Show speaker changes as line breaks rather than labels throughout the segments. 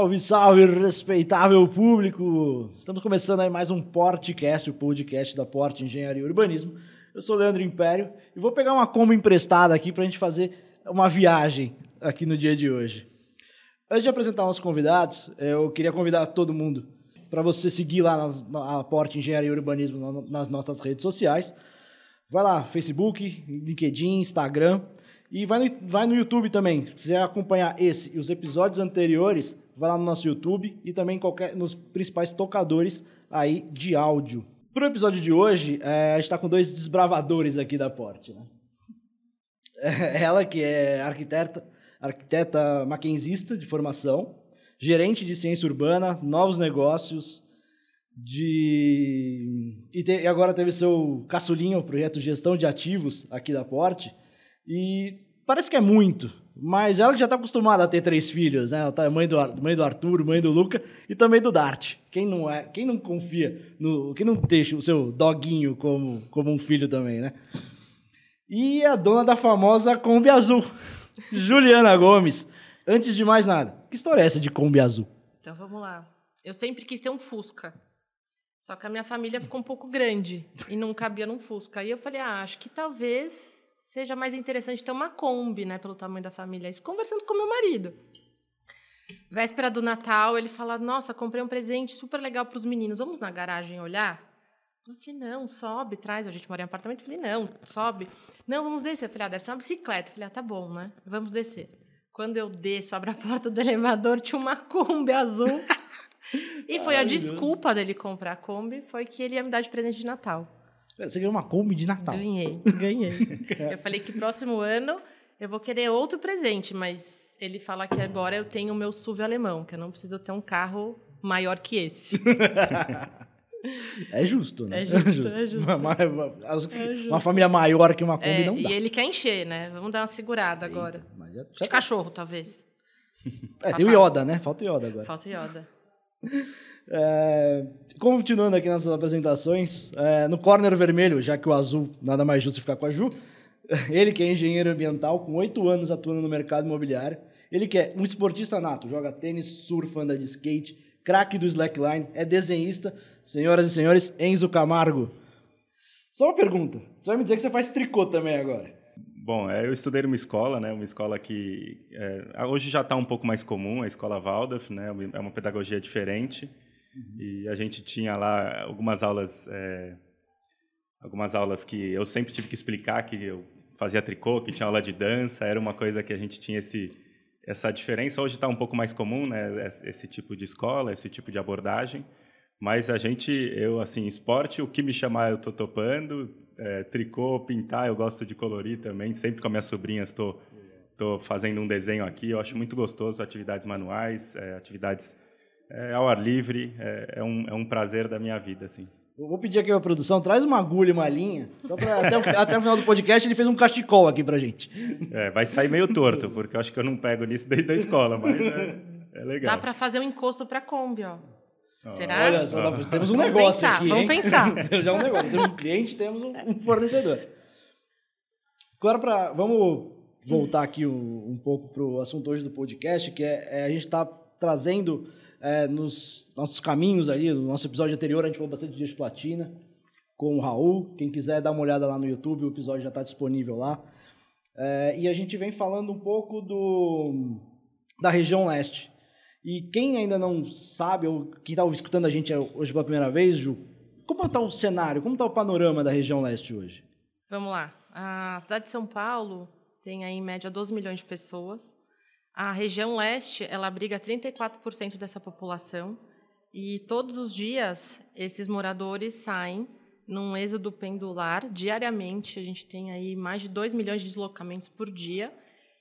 Salve, salve, respeitável público! Estamos começando aí mais um Portcast, o podcast da Porte Engenharia e Urbanismo. Eu sou o Leandro Império e vou pegar uma combo emprestada aqui para a gente fazer uma viagem aqui no dia de hoje. Antes de apresentar nossos convidados, eu queria convidar todo mundo para você seguir lá na Porte Engenharia e Urbanismo nas nossas redes sociais. Vai lá, Facebook, LinkedIn, Instagram. E vai no, vai no YouTube também. Se quiser acompanhar esse e os episódios anteriores, vai lá no nosso YouTube e também qualquer, nos principais tocadores aí de áudio. Para o episódio de hoje, é, a gente está com dois desbravadores aqui da Porte. Né? Ela, que é arquiteta, arquiteta maquinzista de formação, gerente de ciência urbana, novos negócios, de e, te, e agora teve seu caçulinho, projeto de gestão de ativos aqui da Porte, e parece que é muito, mas ela já está acostumada a ter três filhos, né? Ela tá mãe do, mãe do Arthur, mãe do Luca e também do Dart. Quem não é, quem não confia no, quem não deixa o seu doguinho como, como um filho também, né? E a dona da famosa Kombi Azul, Juliana Gomes. Antes de mais nada, que história é essa de Kombi Azul?
Então vamos lá. Eu sempre quis ter um Fusca. Só que a minha família ficou um pouco grande e não cabia num Fusca. Aí eu falei, ah, acho que talvez seja mais interessante ter uma Kombi, né, pelo tamanho da família. Isso conversando com meu marido. Véspera do Natal, ele fala: Nossa, comprei um presente super legal para os meninos. Vamos na garagem olhar? Eu falei: Não, sobe, traz. A gente mora em apartamento. Eu falei: Não, sobe. Não, vamos descer. Eu falei: Ah, deve ser uma bicicleta. Eu falei: Ah, tá bom, né? Vamos descer. Quando eu desço, abro a porta do elevador, tinha uma Kombi azul. e foi Ai, a desculpa Deus. dele comprar a Kombi, foi que ele ia me dar de presente de Natal.
Você ganhou uma Kombi de Natal.
Ganhei, ganhei. eu falei que próximo ano eu vou querer outro presente, mas ele fala que agora eu tenho o meu SUV alemão, que eu não preciso ter um carro maior que esse.
É justo, né?
É justo, é justo. É justo.
Uma, é justo. uma, família maior que uma Kombi é, não dá.
E ele quer encher, né? Vamos dar uma segurada agora. Já, De tá. cachorro, talvez.
É, tem o Yoda, né? Falta o Yoda agora.
Falta o Yoda.
É, continuando aqui nas apresentações, é, no corner vermelho, já que o azul nada mais justo ficar com a Ju, ele que é engenheiro ambiental, com oito anos atuando no mercado imobiliário, ele que é um esportista nato, joga tênis, surfa, anda de skate, craque do slackline, é desenhista, senhoras e senhores, Enzo Camargo. Só uma pergunta, você vai me dizer que você faz tricô também agora?
Bom, é, eu estudei numa escola, né, uma escola que é, hoje já está um pouco mais comum, a escola Waldorf, né, é uma pedagogia diferente. Uhum. E a gente tinha lá algumas aulas, é, algumas aulas que eu sempre tive que explicar que eu fazia tricô, que tinha aula de dança, era uma coisa que a gente tinha esse essa diferença. Hoje está um pouco mais comum, né, esse tipo de escola, esse tipo de abordagem. Mas a gente, eu assim, esporte, o que me chamar eu tô topando. É, tricô, pintar, eu gosto de colorir também. Sempre com as minhas sobrinhas estou tô, tô fazendo um desenho aqui. Eu acho muito gostoso atividades manuais, é, atividades é, ao ar livre, é, é, um, é um prazer da minha vida, assim.
Eu vou pedir aqui a produção, traz uma agulha e uma linha. Pra, até, o, até, o, final do podcast ele fez um cachecol aqui pra gente.
É, vai sair meio torto, porque eu acho que eu não pego nisso desde a escola, mas é, é legal.
Dá pra fazer um encosto pra Kombi, ó. Será?
Olha só, ah. temos um vamos negócio
pensar,
aqui.
Vamos
hein?
pensar.
temos já um negócio. Temos um cliente, temos um fornecedor. Agora, pra, vamos voltar aqui um, um pouco para o assunto hoje do podcast, que é, é a gente está trazendo é, nos nossos caminhos aí, no nosso episódio anterior, a gente falou bastante de Dias Platina com o Raul. Quem quiser dar uma olhada lá no YouTube, o episódio já está disponível lá. É, e a gente vem falando um pouco do, da região leste. E quem ainda não sabe, ou quem está escutando a gente hoje pela primeira vez, Ju, como está o cenário, como está o panorama da região leste hoje?
Vamos lá. A cidade de São Paulo tem aí, em média 12 milhões de pessoas. A região leste, ela abriga 34% dessa população e todos os dias esses moradores saem num êxodo pendular diariamente. A gente tem aí mais de 2 milhões de deslocamentos por dia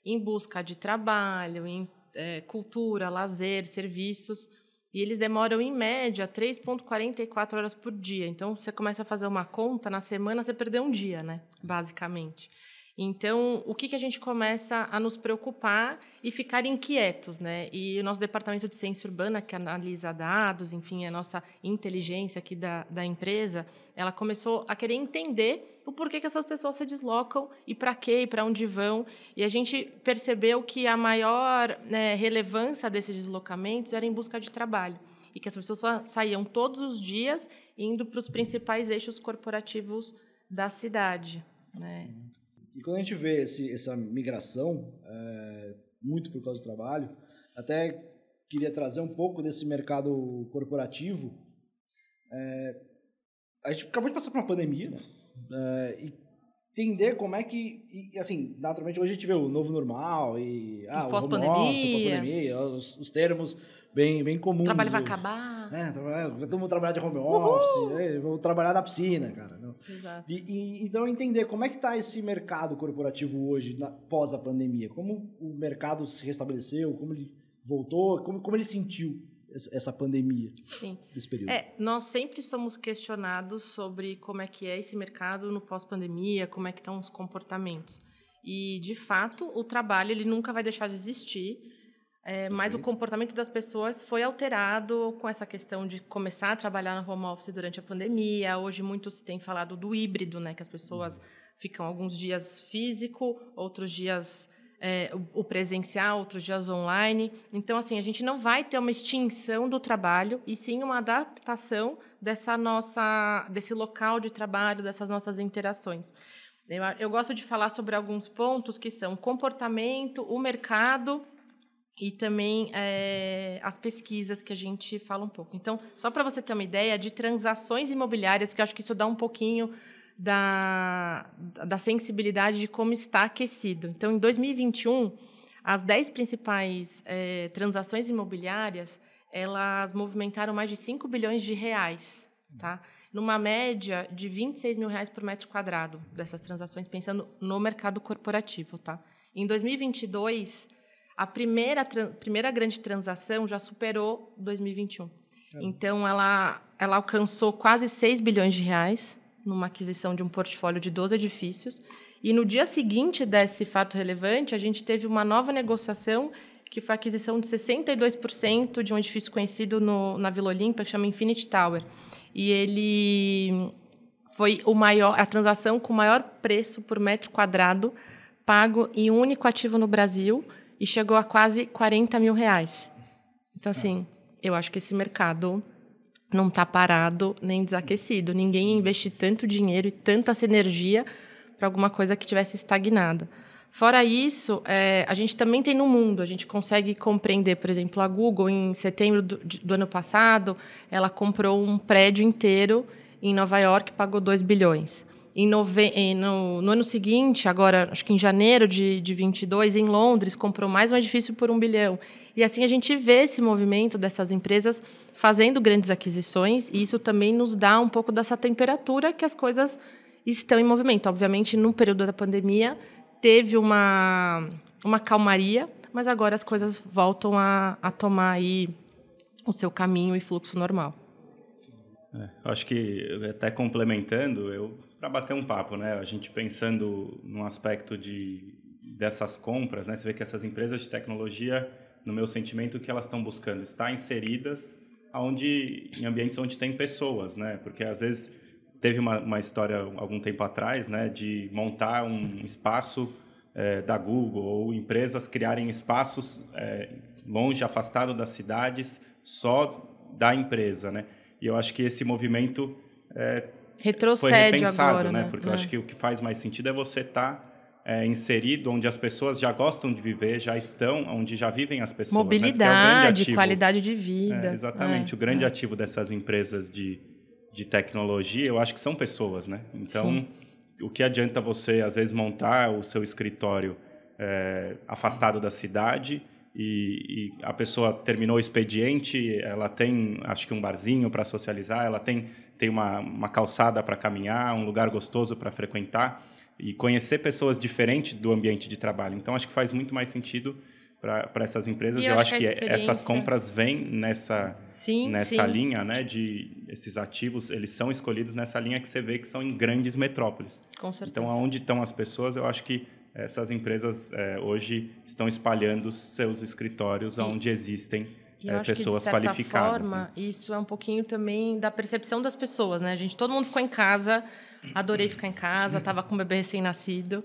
em busca de trabalho, em é, cultura, lazer, serviços. E eles demoram, em média, 3,44 horas por dia. Então, você começa a fazer uma conta, na semana você perdeu um dia, né? basicamente. Então, o que, que a gente começa a nos preocupar e ficar inquietos, né? E o nosso departamento de ciência urbana, que analisa dados, enfim, a nossa inteligência aqui da, da empresa, ela começou a querer entender o porquê que essas pessoas se deslocam e para quê e para onde vão. E a gente percebeu que a maior né, relevância desses deslocamentos era em busca de trabalho e que as pessoas saíam todos os dias indo para os principais eixos corporativos da cidade, né?
E quando a gente vê esse, essa migração, é, muito por causa do trabalho, até queria trazer um pouco desse mercado corporativo. É, a gente acabou de passar por uma pandemia, né? É, e entender como é que, e, assim, naturalmente hoje a gente vê o novo normal e,
ah, pós-pandemia,
pós os, os termos bem, bem comuns. O
trabalho vai acabar.
É, todo mundo trabalhar de home office, é, vou trabalhar na piscina, cara. Não.
Exato.
E, e, então, entender como é que está esse mercado corporativo hoje, na, pós a pandemia. Como o mercado se restabeleceu, como ele voltou, como, como ele sentiu essa pandemia
Sim.
desse período.
É, nós sempre somos questionados sobre como é que é esse mercado no pós-pandemia, como é que estão os comportamentos. E, de fato, o trabalho ele nunca vai deixar de existir é, mas o comportamento das pessoas foi alterado com essa questão de começar a trabalhar no home office durante a pandemia. Hoje muito se tem falado do híbrido, né, que as pessoas uhum. ficam alguns dias físico, outros dias é, o presencial, outros dias online. Então, assim, a gente não vai ter uma extinção do trabalho, e sim uma adaptação dessa nossa, desse local de trabalho, dessas nossas interações. Eu, eu gosto de falar sobre alguns pontos que são comportamento, o mercado e também é, as pesquisas que a gente fala um pouco. Então, só para você ter uma ideia de transações imobiliárias, que acho que isso dá um pouquinho da, da sensibilidade de como está aquecido. Então, em 2021, as 10 principais é, transações imobiliárias, elas movimentaram mais de 5 bilhões de reais, tá? numa média de 26 mil reais por metro quadrado dessas transações, pensando no mercado corporativo. Tá? Em 2022 a primeira, primeira grande transação já superou 2021. É. Então, ela, ela alcançou quase 6 bilhões de reais numa aquisição de um portfólio de 12 edifícios. E no dia seguinte desse fato relevante, a gente teve uma nova negociação que foi a aquisição de 62% de um edifício conhecido no, na Vila Olímpia, que chama Infinity Tower. E ele foi o maior, a transação com o maior preço por metro quadrado pago em um único ativo no Brasil, e chegou a quase 40 mil reais. Então, assim, eu acho que esse mercado não está parado nem desaquecido. Ninguém ia investir tanto dinheiro e tanta energia para alguma coisa que tivesse estagnada. Fora isso, é, a gente também tem no mundo, a gente consegue compreender, por exemplo, a Google, em setembro do, do ano passado, ela comprou um prédio inteiro em Nova York, pagou 2 bilhões. Em nove... no, no, ano seguinte, agora, acho que em janeiro de, de 22, em Londres, comprou mais um edifício por um bilhão. E assim a gente vê esse movimento dessas empresas fazendo grandes aquisições, e isso também nos dá um pouco dessa temperatura que as coisas estão em movimento. Obviamente, no período da pandemia, teve uma, uma calmaria, mas agora as coisas voltam a, a tomar aí o seu caminho e fluxo normal.
É, acho que até complementando, eu para bater um papo, né? A gente pensando no aspecto de dessas compras, né? Você vê que essas empresas de tecnologia, no meu sentimento, que elas estão buscando estar inseridas aonde em ambientes onde tem pessoas, né? Porque às vezes teve uma, uma história algum tempo atrás, né? De montar um espaço é, da Google ou empresas criarem espaços é, longe, afastado das cidades, só da empresa, né? E eu acho que esse movimento é,
Retrocede
foi repensado,
agora,
né? Porque é. eu acho que o que faz mais sentido é você estar tá, é, inserido onde as pessoas já gostam de viver, já estão, onde já vivem as pessoas.
Né? É Mobilidade, né? é qualidade de vida.
É, exatamente.
É,
o grande ativo dessas empresas de, de tecnologia, eu acho que são pessoas, né? Então, Sim. o que adianta você, às vezes, montar o seu escritório é, afastado da cidade e, e, a pessoa terminou o expediente, ela tem, acho que um barzinho para socializar, ela tem, tem uma, uma calçada para caminhar, um lugar gostoso para frequentar e conhecer pessoas diferentes do ambiente de trabalho. Então, acho que faz muito mais sentido para essas empresas.
E
eu,
eu
acho
acho
que, essas compras vêm nessa,
Sim,
nessa
sim.
linha, né? De esses ativos, eles são escolhidos nessa linha que você vê que são em grandes metrópoles.
Com certeza.
Então, aonde estão as pessoas, eu acho que essas empresas eh, hoje estão espalhando seus escritórios aonde existem
E eu
eh,
acho que, de
pessoas
certa
qualificadas.
forma,
né?
isso é um pouquinho também da percepção das pessoas, né? A gente, todo mundo ficou em casa, adorei ficar em casa, estava com um bebê recém-nascido,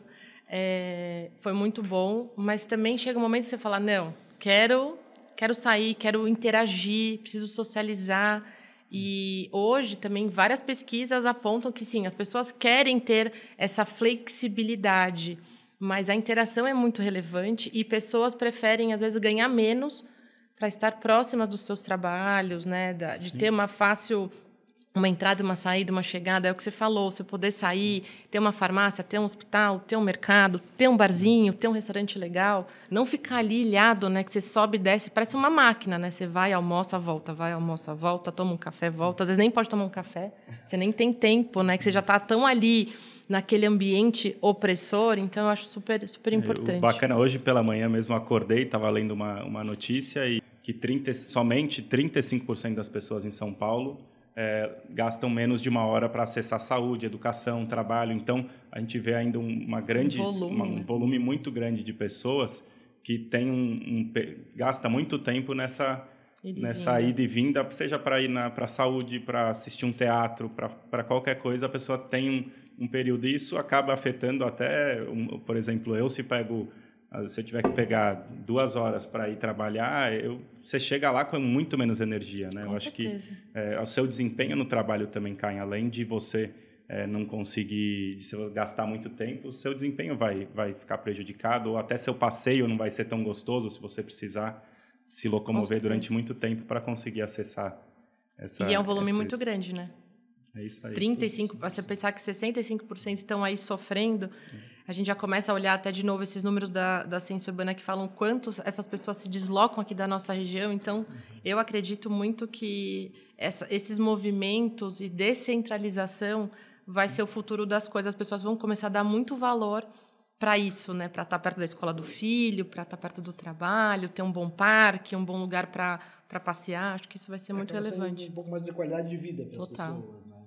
é, foi muito bom, mas também chega um momento que você fala, não, quero, quero sair, quero interagir, preciso socializar. E hoje também várias pesquisas apontam que sim, as pessoas querem ter essa flexibilidade, mas a interação é muito relevante e pessoas preferem às vezes ganhar menos para estar próximas dos seus trabalhos, né, da- de ter uma fácil uma entrada, uma saída, uma chegada, é o que você falou, você poder sair, ter uma farmácia, ter um hospital, ter um mercado, ter um barzinho, ter um restaurante legal, não ficar ali ilhado, né, que você sobe e desce, parece uma máquina, né? Você vai, almoça, volta, vai, almoça, volta, toma um café, volta, às vezes nem pode tomar um café, você nem tem tempo, né, que você já está tão ali naquele ambiente opressor, então eu acho super super importante.
O bacana, hoje pela manhã mesmo acordei, estava lendo uma, uma notícia e que 30, somente 35% das pessoas em São Paulo eh, gastam menos de uma hora para acessar saúde, educação, trabalho. Então, a gente vê ainda um- uma grande,
volume,
uma- um
né?
volume muito grande de pessoas que tem um, um gasta muito tempo nessa
Ida e
nessa
vinda.
ida e vinda, seja para ir para a saúde, para assistir um teatro, para qualquer coisa, a pessoa tem um, um período. E isso acaba afetando até, por exemplo, eu se pego, ah, se eu tiver que pegar duas horas para ir trabalhar, eu, você chega lá com muito menos energia, né?
Com
eu acho
certeza.
que é, o seu desempenho no trabalho também cai, além de você é, não conseguir, de você gastar muito tempo, o seu desempenho vai, vai ficar prejudicado, ou até seu passeio não vai ser tão gostoso se você precisar se locomover durante muito tempo para conseguir acessar essa.
E é um volume
esses-
muito grande, né?
É isso aí.
35, você pensar que 65% estão aí sofrendo, a gente já começa a olhar até de novo esses números da, da ciência urbana que falam quantos essas pessoas se deslocam aqui da nossa região. Então, eu acredito muito que essa, esses movimentos e descentralização vai ser o futuro das coisas. As pessoas vão começar a dar muito valor para isso, né? Para estar perto da escola do filho, para estar perto do trabalho, ter um bom parque, um bom lugar para para passear. Acho que isso vai ser muito
Acaba sendo
relevante.
Um pouco mais de qualidade de vida para as pessoas, né?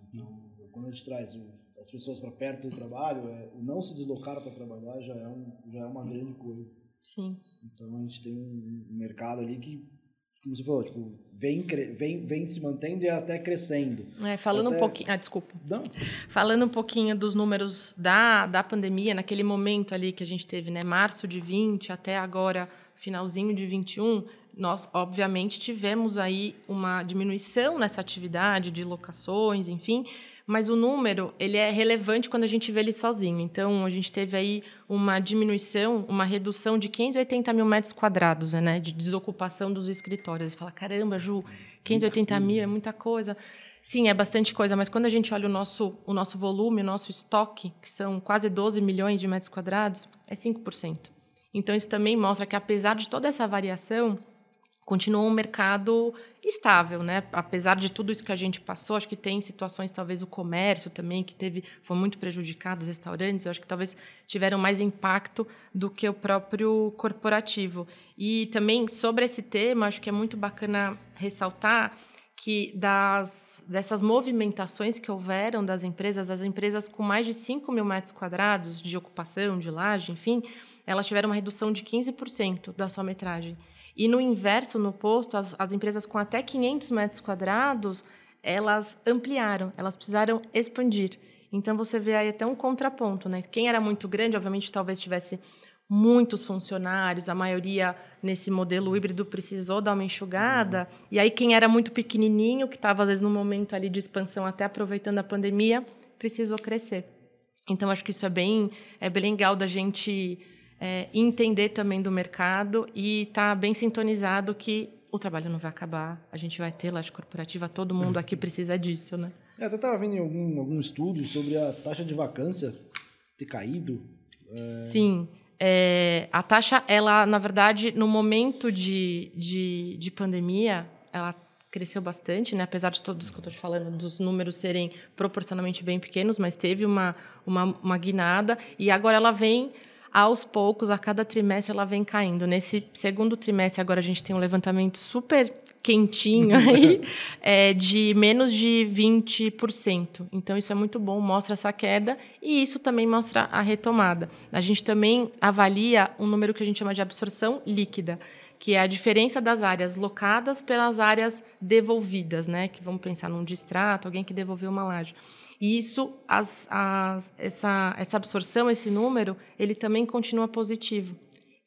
Quando a gente traz o- as pessoas para perto do trabalho, é, o não se deslocar para trabalhar já é, um, já é uma grande coisa.
Sim.
Então a gente tem um mercado ali que, como você falou, tipo, vem, vem, vem se mantendo e até crescendo.
É, falando
Até-
um pouquinho. Ah, desculpa.
Não,
Falando um pouquinho dos números da, da pandemia, naquele momento ali que a gente teve, né, março de 20 até agora, finalzinho de 21, nós, obviamente, tivemos aí uma diminuição nessa atividade de locações, enfim, mas o número ele é relevante quando a gente vê ele sozinho. Então, a gente teve aí uma diminuição, uma redução de 580 mil metros quadrados né, de desocupação dos escritórios. Você fala, caramba, Ju, 580 mil é muita coisa. Sim, é bastante coisa, mas quando a gente olha o nosso, o nosso volume, o nosso estoque, que são quase 12 milhões de metros quadrados, é 5%. Então, isso também mostra que, apesar de toda essa variação, continua um mercado estável, né? Apesar de tudo isso que a gente passou, acho que tem situações, talvez o comércio também, que teve, foi muito prejudicado, os restaurantes, acho que talvez tiveram mais impacto do que o próprio corporativo. E também sobre esse tema, acho que é muito bacana ressaltar que das, dessas movimentações que houveram das empresas, as empresas com mais de 5 mil metros quadrados de ocupação, de laje, enfim, elas tiveram uma redução de 15% da sua metragem. E no inverso, no posto, as, as empresas com até 500 metros quadrados, elas ampliaram, elas precisaram expandir. Então, você vê aí até um contraponto. Né? Quem era muito grande, obviamente, talvez tivesse muitos funcionários, a maioria nesse modelo híbrido precisou dar uma enxugada. E aí, quem era muito pequenininho, que estava, às vezes, no momento ali de expansão, até aproveitando a pandemia, precisou crescer. Então, acho que isso é bem, é bem legal da gente é, entender também do mercado e estar tá bem sintonizado que o trabalho não vai acabar, a gente vai ter laje corporativa, todo mundo aqui precisa disso, né?
Eu até estava vendo em algum, algum estudo sobre a taxa de vacância ter caído.
Sim. É, a taxa, ela, na verdade, no momento de, de, de pandemia, ela cresceu bastante, né? apesar de todos que eu estou te falando, dos números serem proporcionalmente bem pequenos, mas teve uma, uma, uma guinada e agora ela vem aos poucos, a cada trimestre, ela vem caindo. Nesse segundo trimestre, agora a gente tem um levantamento super quentinho aí, é, de menos de 20%. Então, isso é muito bom, mostra essa queda e isso também mostra a retomada. A gente também avalia um número que a gente chama de absorção líquida, que é a diferença das áreas locadas pelas áreas devolvidas, né? Que vamos pensar num distrato, alguém que devolveu uma laje. E isso, as, as, essa, essa absorção, esse número, ele também continua positivo,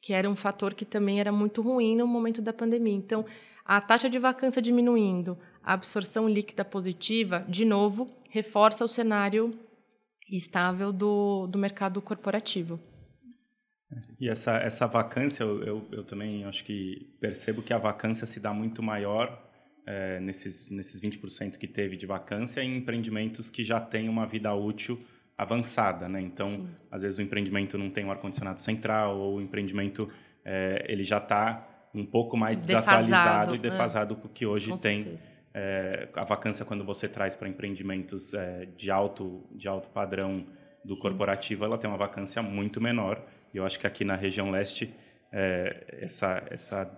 que era um fator que também era muito ruim no momento da pandemia. Então, a taxa de vacância diminuindo, a absorção líquida positiva, de novo, reforça o cenário estável do, do mercado corporativo.
E essa, essa vacância, eu, eu, eu, também acho que percebo que a vacância se dá muito maior é, nesses, nesses 20% que teve de vacância em empreendimentos que já têm uma vida útil avançada. Né? Então, Sim. às vezes o empreendimento não tem um ar-condicionado central ou o empreendimento é, ele já está um pouco mais
defasado,
desatualizado e é. defasado com o que hoje Com tem. É, a vacância quando você traz para empreendimentos é, de alto de alto padrão do Sim. corporativo, ela tem uma vacância muito menor. E eu acho que aqui na região leste, essa, essa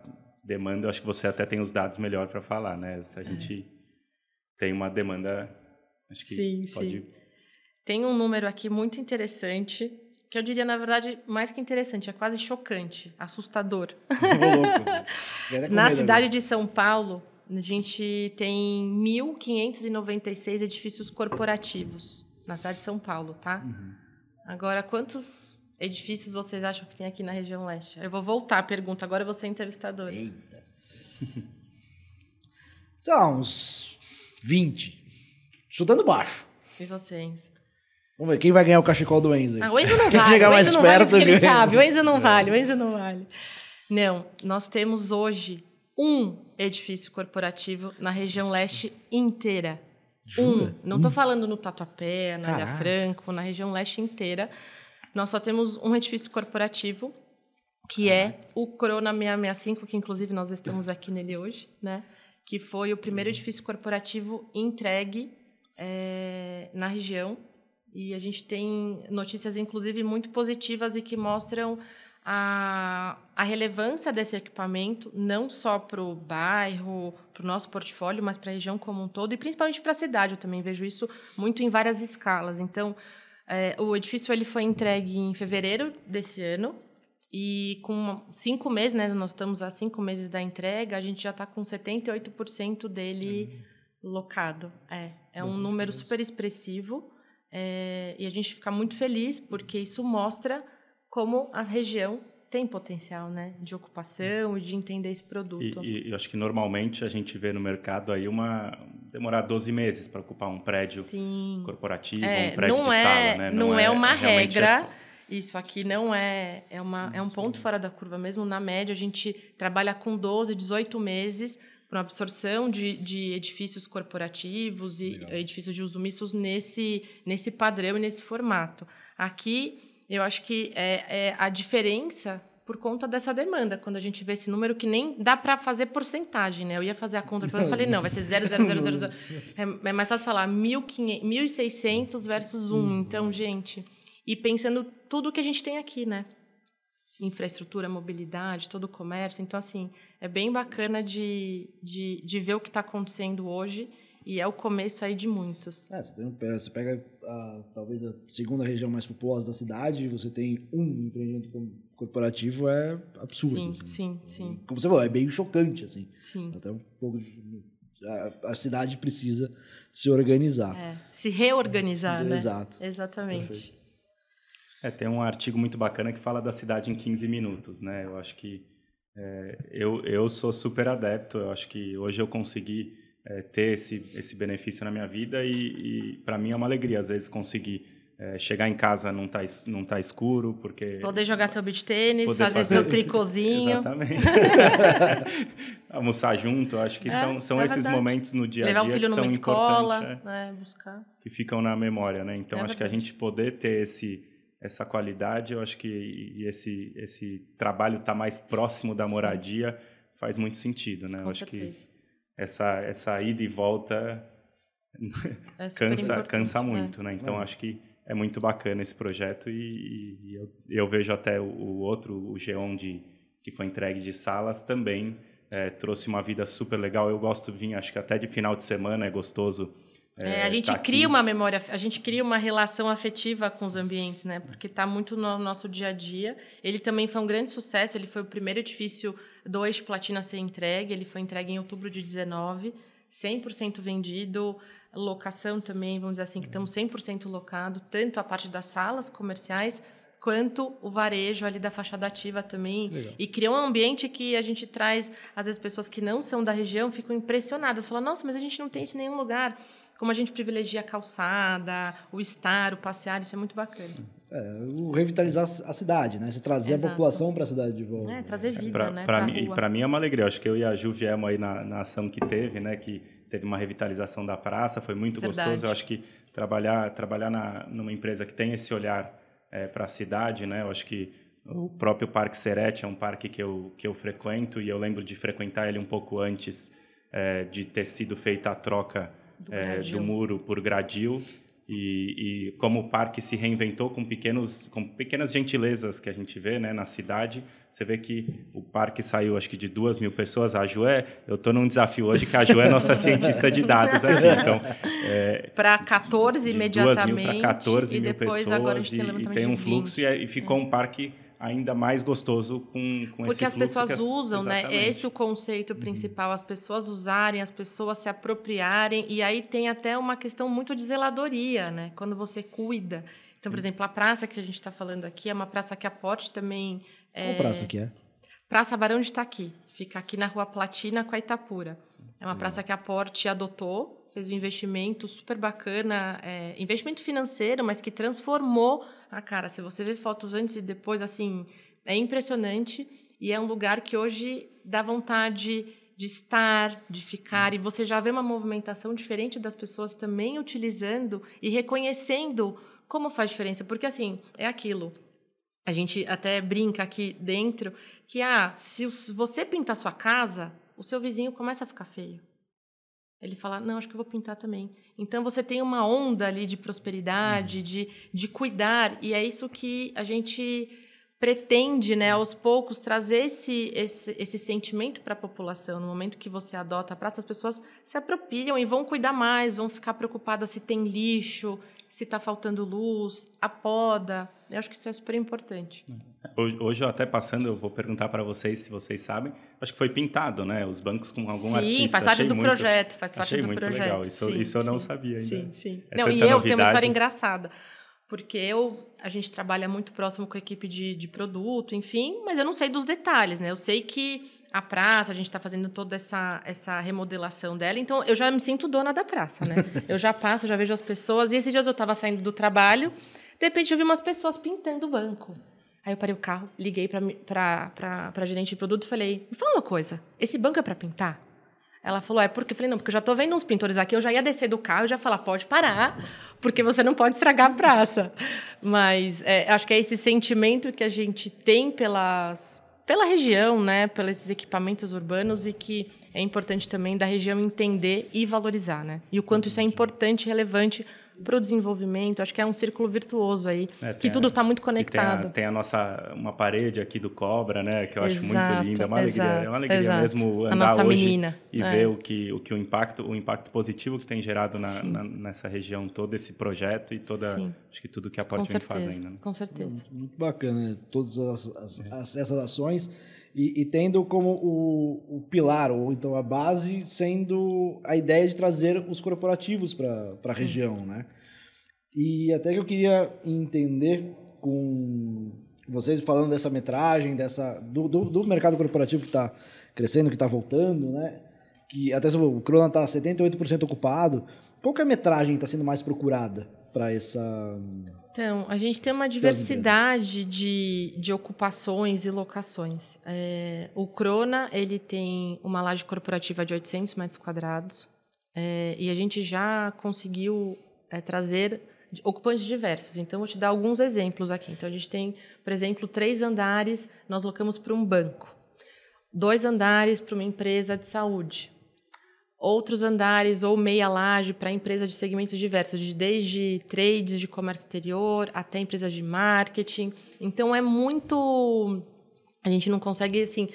demanda, eu acho que você até tem os dados melhor para falar, né? Se a gente tem uma demanda, acho que sim, pode... Sim.
Tem um número aqui muito interessante, que eu diria, na verdade, mais que interessante, é quase chocante, assustador. na cidade de São Paulo, a gente tem 1.596 edifícios corporativos na cidade de São Paulo, tá? Uhum. Agora, quantos edifícios vocês acham que tem aqui na região leste? Eu vou voltar à pergunta, agora eu vou ser entrevistadora.
Eita. São uns 20. Chutando baixo.
E vocês?
Vamos ver, quem vai ganhar o cachecol do Enzo?
Ah, o Enzo não vale. chegar mais perto, vale ele sabe. O Enzo não vale, o Enzo não vale. Não, nós temos hoje um edifício corporativo na região leste inteira.
Jura?
Um. Não estou falando no Tatuapé, na Ilha Franco, na região leste inteira. Nós só temos um edifício corporativo, que ah. é o Corona 665, que inclusive nós estamos aqui nele hoje, né? que foi o primeiro uhum. edifício corporativo entregue é, na região. E a gente tem notícias, inclusive, muito positivas e que mostram a, a relevância desse equipamento, não só para o bairro, para o nosso portfólio, mas para a região como um todo, e principalmente para a cidade. Eu também vejo isso muito em várias escalas. Então, é, o edifício ele foi entregue em fevereiro desse ano e com cinco meses, né, nós estamos há cinco meses da entrega, a gente já está com 78% dele uhum. locado. É, é um número super expressivo é, e a gente fica muito feliz porque isso mostra como a região tem potencial, né, de ocupação e de entender esse produto.
E, e, acho que normalmente a gente vê no mercado aí uma demorar 12 meses para ocupar um prédio Sim. corporativo, é, um prédio de
é,
sala, né?
Não, não é, é uma regra. É... Isso aqui não é é uma é um ponto fora da curva mesmo. Na média a gente trabalha com 12, 18 meses para absorção de, de edifícios corporativos e Legal. edifícios de uso mistos nesse nesse padrão e nesse formato. Aqui eu acho que é, é a diferença por conta dessa demanda. Quando a gente vê esse número que nem dá para fazer porcentagem, né? Eu ia fazer a conta, eu falei, não, vai ser 0,0000. É, é mais fácil falar 1.600 versus 1. Uhum. Então, gente, e pensando tudo que a gente tem aqui, né? Infraestrutura, mobilidade, todo o comércio. Então, assim, é bem bacana de, de, de ver o que está acontecendo hoje e é o começo aí de muitos.
É, você, tem, você pega a, talvez a segunda região mais populosa da cidade, você tem um empreendimento corporativo, é absurdo.
Sim,
assim.
sim, sim.
Como você falou, é bem chocante, assim.
Sim.
Até um pouco... A, a cidade precisa se organizar.
É, se reorganizar, né?
Exato.
Exatamente.
É, tem um artigo muito bacana que fala da cidade em 15 minutos, né? Eu acho que é, eu, eu sou super adepto, eu acho que hoje eu consegui é, ter esse, esse benefício na minha vida e, e para mim é uma alegria às vezes conseguir é, chegar em casa não tá não tá escuro porque
poder jogar seu beach tênis fazer, fazer, seu tricôzinho
exatamente almoçar junto acho que é, são são é esses verdade. momentos no dia a dia
levar um filho
que
numa
são
escola
importantes
né, buscar
que ficam na memória né então é acho verdade. que a gente poder ter esse essa qualidade eu acho que e esse esse trabalho tá mais próximo da moradia Sim. faz muito sentido né
Com
eu acho
certeza.
que essa, essa ida e volta é cansa, cansa muito, é. né? Então, é. acho que é muito bacana esse projeto e, e eu, eu, vejo até o, o, outro, o Geon, de, que foi entregue de salas, também é, trouxe uma vida super legal. Eu gosto de vir, acho que até de final de semana é gostoso.
É, é a gente tá cria aqui. uma memória, a gente cria uma relação afetiva com os ambientes, né? Porque está muito no nosso dia a dia. Ele também foi um grande sucesso. Ele foi o primeiro edifício do Eixo Platina a ser entregue. Ele foi entregue em outubro de 19, 100% vendido locação também, vamos dizer assim, que estamos 100% locado, tanto a parte das salas comerciais quanto o varejo ali da fachada ativa também. Legal. E criou um ambiente que a gente traz, às vezes, pessoas que não são da região ficam impressionadas, falam, nossa, mas a gente não tem isso em nenhum lugar. Como a gente privilegia a calçada, o estar, o passear, isso é muito bacana.
É, o revitalizar a cidade, né? Você trazer Exato. a população para a cidade de volta.
É, trazer vida,
pra,
né?
Para mim, para mim é uma alegria. Acho que eu e a Ju viemos aí na, na ação que teve, né? Que teve uma revitalização da praça, foi muito Verdade. gostoso. Eu acho que trabalhar trabalhar na, numa empresa que tem esse olhar é, para a cidade, né? Eu acho que o próprio Parque Serete é um parque que eu que eu frequento e eu lembro de frequentar ele um pouco antes é, de ter sido feita a troca do, é, do muro por gradil. E, e, como o parque se reinventou com pequenos com pequenas gentilezas que a gente vê né, na cidade você vê que o parque saiu acho que de duas mil pessoas. A Ju é eu estou num desafio hoje que a Ju é nossa cientista de dados aqui então
é, para 14 imediatamente
para 14 mil pessoas agora a gente tem, e, tem um fluxo e, é, e, ficou é. um parque ainda mais gostoso com, com
Porque
as
pessoas
as,
usam, né? exatamente. né? Esse é o conceito principal, as pessoas usarem, as pessoas se apropriarem, e aí tem até uma questão muito de zeladoria, né? Quando você cuida. Então, por exemplo, a praça que a gente está falando aqui é uma praça que a Pote também...
É... Qual praça que é?
Praça Barão de Itaqui. Fica aqui na Rua Platina com a Itapura. É uma praça que a Porte adotou, fez um investimento super bacana, é, investimento financeiro, mas que transformou a cara. Se você vê fotos antes e depois, assim, é impressionante. E é um lugar que hoje dá vontade de estar, de ficar, e você já vê uma movimentação diferente das pessoas também utilizando e reconhecendo como faz diferença. Porque, assim, é aquilo. A gente até brinca aqui dentro que, ah, se você pintar sua casa, o seu vizinho começa a ficar feio. Ele fala, não, acho que eu vou pintar também. Então você tem uma onda ali de prosperidade, uhum. de, de cuidar, e é isso que a gente pretende, né, aos poucos, trazer esse, esse, esse sentimento para a população. No momento que você adota a praça, as pessoas se apropriam e vão cuidar mais, vão ficar preocupadas se tem lixo, se está faltando luz, a poda. Eu acho que isso é super importante.
Hoje, hoje, eu até passando, eu vou perguntar para vocês se vocês sabem. Acho que foi pintado, né? Os bancos com algum
sim,
artista.
Sim, faz parte do muito, projeto. Faz parte
achei
do
muito
projeto.
legal. Isso,
sim,
isso eu não
sim,
sabia ainda.
Sim, sim. É não, e eu novidade. tenho uma história engraçada. Porque eu, a gente trabalha muito próximo com a equipe de, de produto, enfim, mas eu não sei dos detalhes, né? Eu sei que a praça, a gente está fazendo toda essa, essa remodelação dela, então eu já me sinto dona da praça, né? eu já passo, já vejo as pessoas, e esses dias eu estava saindo do trabalho, de repente eu vi umas pessoas pintando o banco. Aí eu parei o carro, liguei para a gerente de produto e falei: me fala uma coisa, esse banco é para pintar? Ela falou, é porque eu falei, não, porque eu já estou vendo uns pintores aqui, eu já ia descer do carro e já falar, pode parar, porque você não pode estragar a praça. Mas é, acho que é esse sentimento que a gente tem pelas, pela região, né, pelos equipamentos urbanos e que é importante também da região entender e valorizar, né? E o quanto isso é importante e relevante para o desenvolvimento. Acho que é um círculo virtuoso aí, é, que tudo está muito conectado.
Tem a, tem a, nossa uma parede aqui do Cobra, né, que eu acho muito linda, é uma exato, alegria, é uma alegria exato. mesmo andar hoje menina. e é. ver o que o que o impacto o impacto positivo que tem gerado na, na nessa região todo esse projeto e toda Sim. acho que tudo que a Porto vem fazendo. Né?
Com certeza.
Muito bacana, né? todas as, as, as, essas ações. E, e, tendo como o, o, pilar, ou então a base, sendo a ideia de trazer os corporativos para a região, né? E até que eu queria entender com vocês falando dessa metragem, dessa do, do, do mercado corporativo que está crescendo, que está voltando, né? Que até o Crona está 78% ocupado. Qual que é a metragem que está sendo mais procurada para essa
então, a gente tem uma diversidade de, de ocupações e locações. É, o Crona ele tem uma laje corporativa de 800 metros quadrados é, e a gente já conseguiu é, trazer ocupantes diversos. Então, vou te dar alguns exemplos aqui. Então, a gente tem, por exemplo, três andares, nós locamos para um banco. Dois andares para uma empresa de saúde. Outros andares ou meia laje para empresas de segmentos diversos, desde trades de comércio exterior até empresas de marketing. Então é muito a gente não consegue assim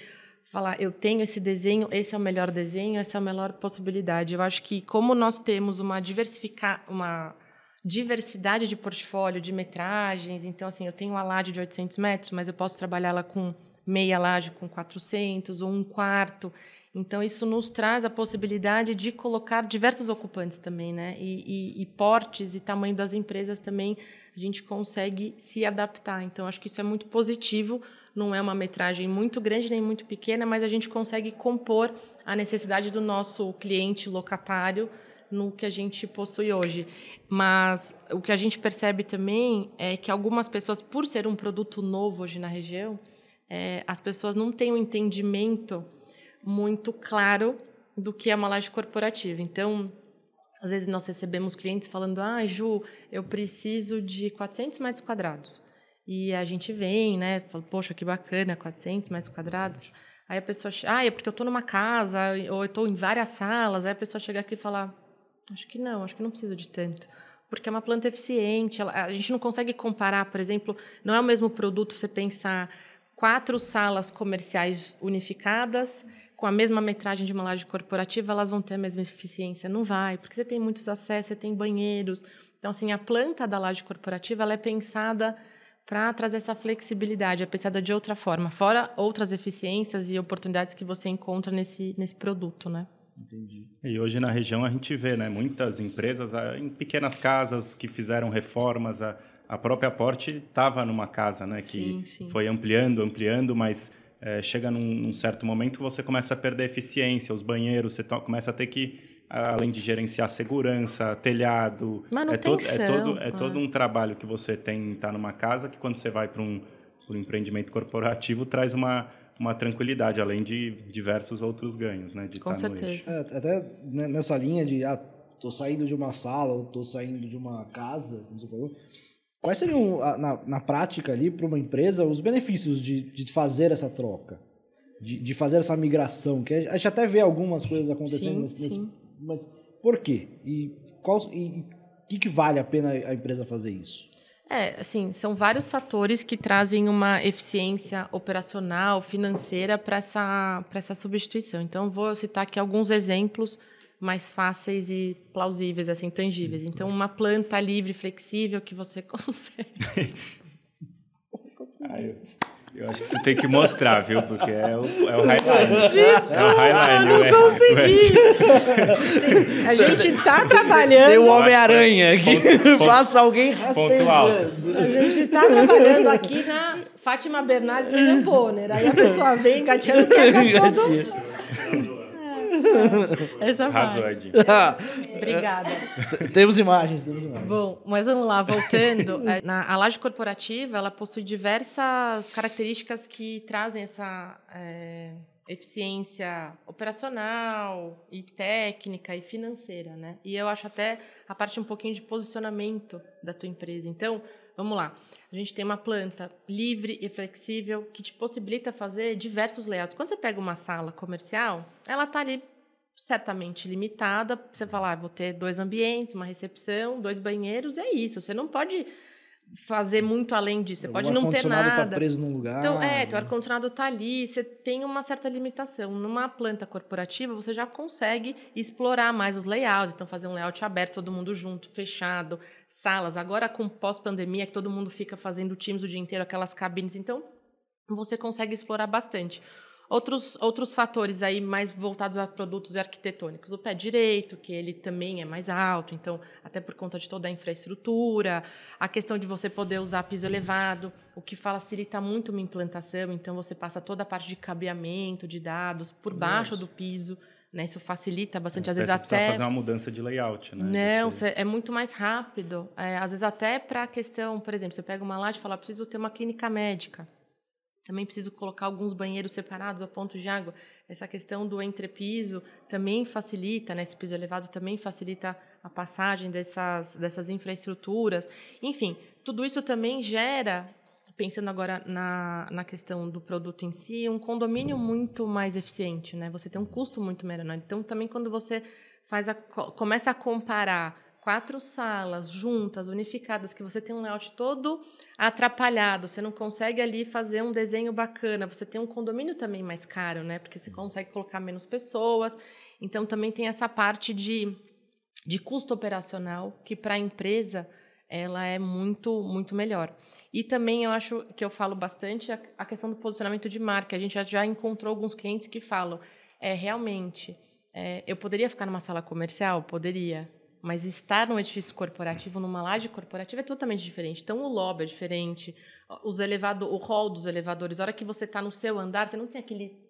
falar, eu tenho esse desenho, esse é o melhor desenho, essa é a melhor possibilidade. Eu acho que como nós temos uma diversificar uma diversidade de portfólio, de metragens, então assim, eu tenho uma laje de 800 metros, mas eu posso trabalhar ela com meia laje com 400 ou um quarto. Então, isso nos traz a possibilidade de colocar diversos ocupantes também, né? E, e, e, portes e tamanho das empresas também a gente consegue se adaptar. Então, acho que isso é muito positivo. Não é uma metragem muito grande nem muito pequena, mas a gente consegue compor a necessidade do nosso cliente locatário no que a gente possui hoje. Mas o que a gente percebe também é que algumas pessoas, por ser um produto novo hoje na região, é, as pessoas não têm um entendimento muito claro do que é uma laje corporativa. Então, às vezes nós recebemos clientes falando: "Ah, Ju, eu preciso de 400 metros quadrados". E a gente vem, né, fala: "Poxa, que bacana, 400 metros quadrados". Aí a pessoa, ah, é porque eu estou numa casa ou eu estou em várias salas. Aí a pessoa chega aqui e fala: "Acho que não, acho que não preciso de tanto" porque é uma planta eficiente. A gente não consegue comparar, por exemplo, não é o mesmo produto você pensar quatro salas comerciais unificadas com a mesma metragem de uma laje corporativa, elas vão ter a mesma eficiência. Não vai, porque você tem muitos acessos, você tem banheiros. Então, assim, a planta da laje corporativa ela é pensada para trazer essa flexibilidade, é pensada de outra forma, fora outras eficiências e oportunidades que você encontra nesse, nesse produto, né?
Entendi. E hoje na região a gente vê, né, muitas empresas ah, em pequenas casas que fizeram reformas, a, a própria Porte estava numa casa, né, que sim, sim. foi ampliando, ampliando, mas é, chega num, num, certo momento você começa a perder eficiência, os banheiros, você começa a ter que, além de gerenciar segurança, telhado, é todo, é todo, é todo um trabalho que você tem estar tá numa casa que quando você vai para um, um empreendimento corporativo traz uma uma tranquilidade, além de diversos outros ganhos, né? De
Com certeza.
É, até nessa linha de, ah, tô saindo de uma sala ou tô saindo de uma casa, como você falou, Quais seriam, na, na prática ali, para uma empresa, os benefícios de, de fazer essa troca? De, de fazer essa migração? Que a gente até vê algumas coisas acontecendo sim, nesse, sim. mas por quê? E qual e que, que vale a pena a empresa fazer isso?
É, assim, são vários fatores que trazem uma eficiência operacional, financeira para essa, essa substituição. Então, vou citar aqui alguns exemplos mais fáceis e plausíveis, assim, tangíveis. Então, uma planta livre, flexível, que você consegue.
ah, eu, eu, acho que você tem que mostrar, viu? Porque é o, é o highline.
Desculpa, é o highline, não é, consegui. Sim, a gente está trabalhando...
Tem o Homem-Aranha aqui. Faça alguém.
Ponto alto.
A gente está trabalhando aqui na Fátima Bernardes William Bonner. Aí a pessoa vem engateando, todo... Essa
Arrasou,
Obrigada.
temos imagens, temos imagens.
Bom, mas vamos lá, voltando. É, na, a laje corporativa, ela possui diversas características que trazem essa é, eficiência operacional e técnica e financeira, né? E eu acho até a parte um pouquinho de posicionamento da tua empresa. Então, Vamos lá. A gente tem uma planta livre e flexível que te possibilita fazer diversos layouts. Quando você pega uma sala comercial, ela está ali certamente limitada. Você fala, ah, vou ter dois ambientes, uma recepção, dois banheiros, é isso. Você não pode fazer muito além disso. Você pode não ter tá nada.
Tá preso num lugar.
Então, é, teu ar-condicionado está ali, você tem uma certa limitação. Numa planta corporativa, você já consegue explorar mais os layouts, então fazer um layout aberto, todo mundo junto, fechado, salas. Agora com pós-pandemia, que todo mundo fica fazendo Teams o dia inteiro, aquelas cabines, então você consegue explorar bastante. Outros, outros fatores aí mais voltados a produtos arquitetônicos. O pé direito, que ele também é mais alto, então, até por conta de toda a infraestrutura. A questão de você poder usar piso elevado, o que facilita muito uma implantação. Então, você passa toda a parte de cabeamento de dados por baixo do piso. Né? Isso facilita bastante.
É,
às vezes até
fazer uma mudança de layout, né?
Não, você... é muito mais rápido. É, às vezes até para a questão, por exemplo, você pega uma laje e fala, preciso ter uma clínica médica. Também preciso colocar alguns banheiros separados a ponto de água. Essa questão do entrepiso também facilita, né? esse piso elevado também facilita a passagem dessas, dessas infraestruturas. Enfim, tudo isso também gera pensando agora na, na questão do produto em si, um condomínio muito mais eficiente, né? Você tem um custo muito menor. Então, também quando você faz a, começa a comparar quatro salas juntas, unificadas, que você tem um layout todo atrapalhado, você não consegue ali fazer um desenho bacana, você tem um condomínio também mais caro, né? Porque você consegue colocar menos pessoas. Então também tem essa parte de, de custo operacional que para a empresa ela é muito muito melhor. E também eu acho que eu falo bastante a, a questão do posicionamento de marca. A gente já, já encontrou alguns clientes que falam, é realmente é, eu poderia ficar numa sala comercial, poderia, mas estar num edifício corporativo, numa laje corporativa, é totalmente diferente. Então, o lobby é diferente, os elevado, o hall dos elevadores. A hora que você está no seu andar, você não tem aquele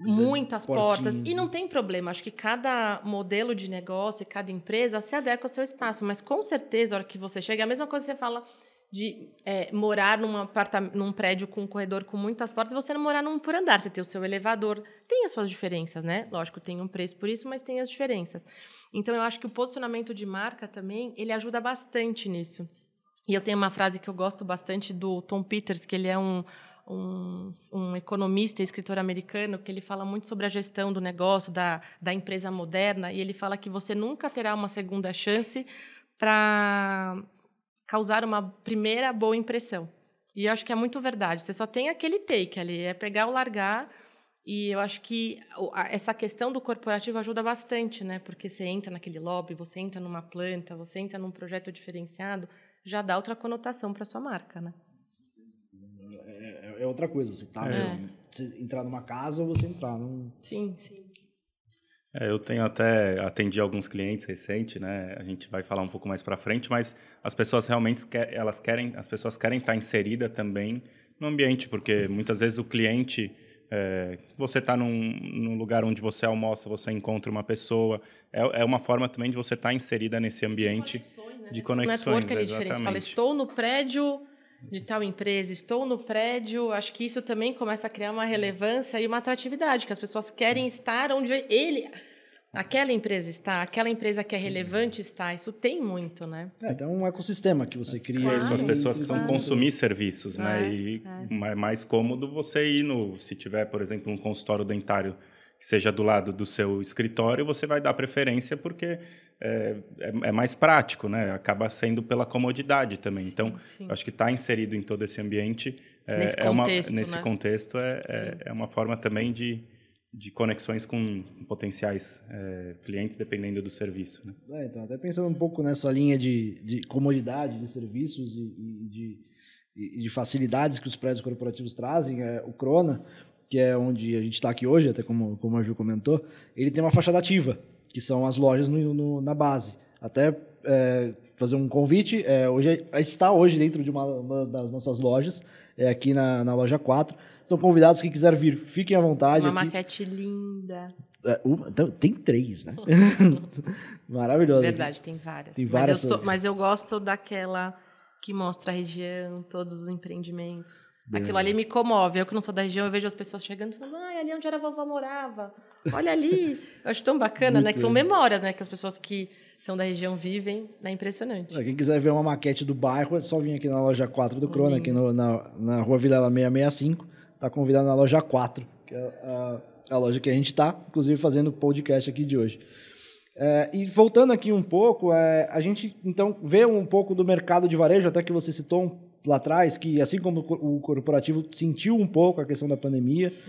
muitas portas e não né? tem problema. Acho que cada modelo de negócio e cada empresa se adequa ao seu espaço, mas com certeza, a hora que você chega, é a mesma coisa que você fala de é, morar num, num prédio com um corredor com muitas portas, você não morar num por andar, você tem o seu elevador. Tem as suas diferenças, né? Lógico, tem um preço por isso, mas tem as diferenças. Então, eu acho que o posicionamento de marca também, ele ajuda bastante nisso. E eu tenho uma frase que eu gosto bastante do Tom Peters, que ele é um, um, um, economista e escritor americano que ele fala muito sobre a gestão do negócio, da, da empresa moderna, e ele fala que você nunca terá uma segunda chance para causar uma primeira boa impressão. E eu acho que é muito verdade. Você só tem aquele take ali, é pegar ou largar. E eu acho que essa questão do corporativo ajuda bastante, né? Porque você entra naquele lobby, você entra numa planta, você entra num projeto diferenciado, já dá outra conotação para sua marca, né?
É, é, outra coisa. Você tá é. você entrar numa casa ou você entrar num.
Sim, sim.
É, eu tenho até atendi alguns clientes recente, né? A gente vai falar um pouco mais para frente, mas as pessoas realmente quer, elas querem, as pessoas querem estar inserida também no ambiente, porque muitas vezes o cliente é, você está num, num, lugar onde você almoça, você encontra uma pessoa. É, é uma forma também de você estar tá inserida nesse ambiente de conexões. Né? De conexões
é diferente. Você fala, estou no prédio de tal empresa, estou no prédio. Acho que isso também começa a criar uma relevância e uma atratividade, que as pessoas querem estar onde ele, aquela empresa está, aquela empresa que é relevante está. Isso tem muito, né?
É, tem um ecossistema que você cria.
Claro, isso, as pessoas precisam claro. consumir serviços, né? É, e é. é mais cômodo você ir no, se tiver, por exemplo, um consultório dentário que seja do lado do seu escritório, você vai dar preferência porque é, é, é, mais prático, né? Acaba sendo pela comodidade também. Sim, então, sim. acho que estar tá inserido em todo esse ambiente é, nesse é contexto, uma, nesse né? contexto é, é, é, uma forma também de, de conexões com potenciais é, clientes, dependendo do serviço.
Né? então, até pensando um pouco nessa linha de, de comodidade de serviços e, e de, e de facilidades que os prédios corporativos trazem, é, o Crona, que é onde a gente está aqui hoje, até como, como a Ju comentou, ele tem uma fachada ativa que são as lojas no, no, na base. Até é, fazer um convite, é, hoje a gente está hoje dentro de uma, uma, das nossas lojas, é, aqui na, na loja 4. São convidados que quiser vir, fiquem à vontade.
Uma aqui. maquete linda.
É, uma, então, tem três, né? Maravilhoso.
Verdade, tem várias. Tem várias mas, eu sou, mas eu gosto daquela que mostra a região, todos os empreendimentos. Aquilo ali me comove. Eu que não sou da região, eu vejo as pessoas chegando e falando, ai, ali onde era a vovó morava. Olha ali. Eu acho tão bacana, Muito né? Que são memórias, né? Que as pessoas que são da região vivem. É impressionante.
Quem quiser ver uma maquete do bairro, é só vir aqui na loja 4 do Crona, aqui no, na, na rua Vilela 665. Tá convidado na loja 4, que é a, a loja que a gente está, inclusive, fazendo o podcast aqui de hoje. É, e voltando aqui um pouco, é, a gente então vê um pouco do mercado de varejo, até que você citou um lá atrás, que assim como o corporativo sentiu um pouco a questão da pandemia, Sim.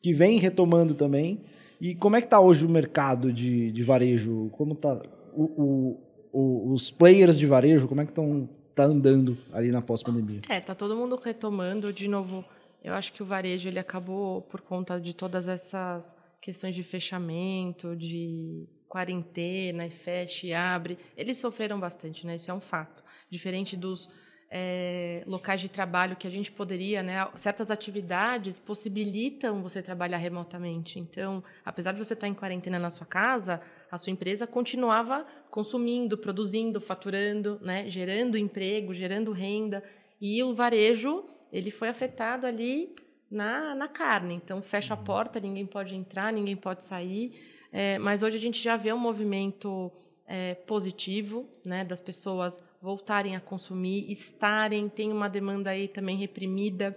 que vem retomando também. E como é que está hoje o mercado de, de varejo? Como está o, o, os players de varejo? Como é que estão tá andando ali na pós-pandemia?
É, tá todo mundo retomando de novo. Eu acho que o varejo ele acabou por conta de todas essas questões de fechamento, de quarentena, e fecha e abre. Eles sofreram bastante, né? Isso é um fato. Diferente dos é, locais de trabalho que a gente poderia, né, certas atividades possibilitam você trabalhar remotamente. Então, apesar de você estar em quarentena na sua casa, a sua empresa continuava consumindo, produzindo, faturando, né, gerando emprego, gerando renda. E o varejo ele foi afetado ali na, na carne. Então, fecha a porta, ninguém pode entrar, ninguém pode sair. É, mas hoje a gente já vê um movimento é, positivo, né, das pessoas voltarem a consumir, estarem, tem uma demanda aí também reprimida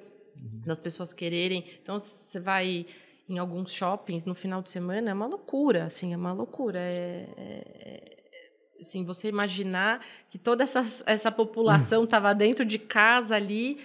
das pessoas quererem. Então, você vai em alguns shoppings no final de semana, é uma loucura, assim, é uma loucura. É, é, é assim, você imaginar que toda essa, essa população estava dentro de casa ali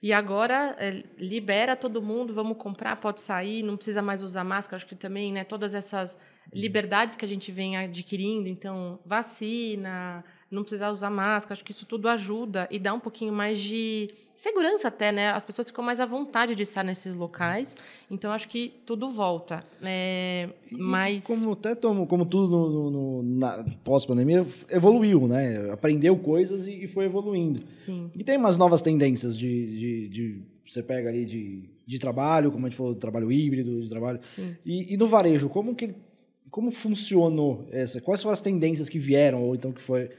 e agora é, libera todo mundo, vamos comprar, pode sair, não precisa mais usar máscara. Acho que também, né, todas essas liberdades que a gente vem adquirindo, então vacina, não precisar usar máscara, acho que isso tudo ajuda e dá um pouquinho mais de segurança até, né? As pessoas ficam mais à vontade de estar nesses locais, então acho que tudo volta. É, mas
como até como, como tudo no, no, na pós-pandemia evoluiu, né? Aprendeu coisas e, e, foi evoluindo.
Sim.
E tem umas novas tendências de, de, de você pega ali de, de trabalho, como a gente falou, de trabalho híbrido, de trabalho.
Sim.
E, e no varejo, como que como funcionou essa? Quais foram as tendências que vieram ou então que foi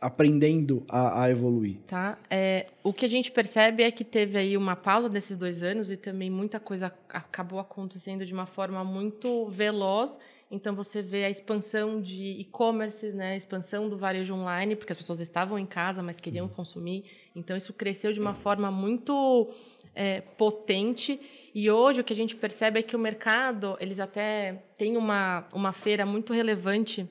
aprendendo a, a evoluir?
Tá. É, o que a gente percebe é que teve aí uma pausa desses dois anos e também muita coisa acabou acontecendo de uma forma muito veloz. Então você vê a expansão de e-commerces, né, a expansão do varejo online, porque as pessoas estavam em casa, mas queriam consumir. Então isso cresceu de uma forma muito é, potente. E hoje o que a gente percebe é que o mercado, eles até têm uma, uma feira muito relevante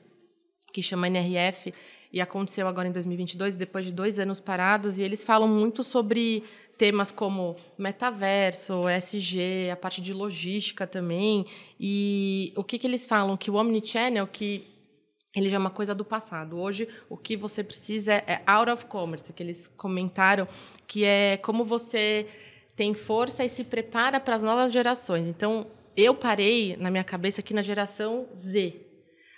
que chama NRF, e aconteceu agora em 2022, depois de dois anos parados, e eles falam muito sobre temas como metaverso, SG, a parte de logística também. E o que, que eles falam? Que o Omnichannel, que ele já é uma coisa do passado. Hoje, o que você precisa é, é out of commerce, que eles comentaram, que é como você tem força e se prepara para as novas gerações. Então, eu parei na minha cabeça aqui na geração Z.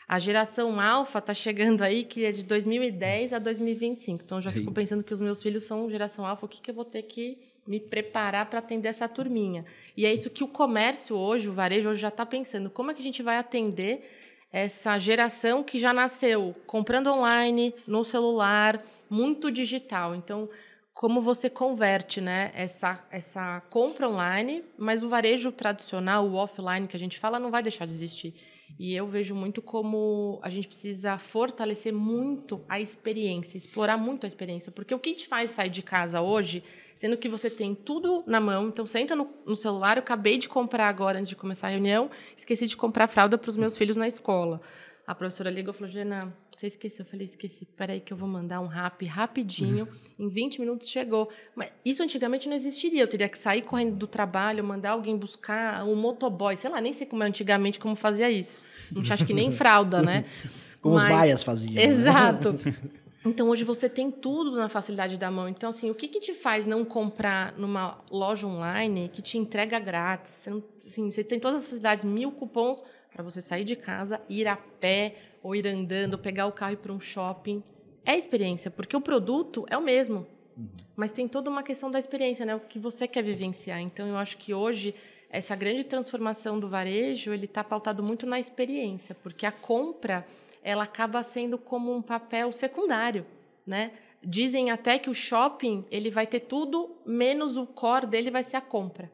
A geração alfa está chegando aí, que é de 2010 a 2025. Então, já fico pensando que os meus filhos são geração alfa. O que, que eu vou ter que me preparar para atender essa turminha? E é isso que o comércio hoje, o varejo hoje já está pensando. Como é que a gente vai atender essa geração que já nasceu comprando online, no celular, muito digital? Então, como você converte né, essa, essa compra online, mas o varejo tradicional, o offline que a gente fala, não vai deixar de existir. E eu vejo muito como a gente precisa fortalecer muito a experiência, explorar muito a experiência. Porque o que te faz sair de casa hoje, sendo que você tem tudo na mão, então você entra no, no celular, eu acabei de comprar agora, antes de começar a reunião, esqueci de comprar fralda para os meus filhos na escola. A professora ligou e falou, Jana, você esqueceu? Eu falei, esqueci. Peraí que eu vou mandar um rap rapidinho. em 20 minutos chegou. Mas isso antigamente não existiria. Eu teria que sair correndo do trabalho, mandar alguém buscar um motoboy. Sei lá, nem sei como é antigamente, como fazia isso. Não acho que nem fralda, né?
Como Mas, os baias faziam. Né?
Exato. Né? Então, hoje você tem tudo na facilidade da mão. Então, assim, o que, que te faz não comprar numa loja online que te entrega grátis? Você, não, assim, você tem todas as facilidades, mil cupons para você sair de casa, ir a pé ou ir andando, pegar o carro e ir para um shopping. É experiência, porque o produto é o mesmo. Uhum. Mas tem toda uma questão da experiência, né? O que você quer vivenciar. Então, eu acho que hoje essa grande transformação do varejo ele está pautado muito na experiência, porque a compra ela acaba sendo como um papel secundário, né? Dizem até que o shopping ele vai ter tudo menos o core dele vai ser a compra.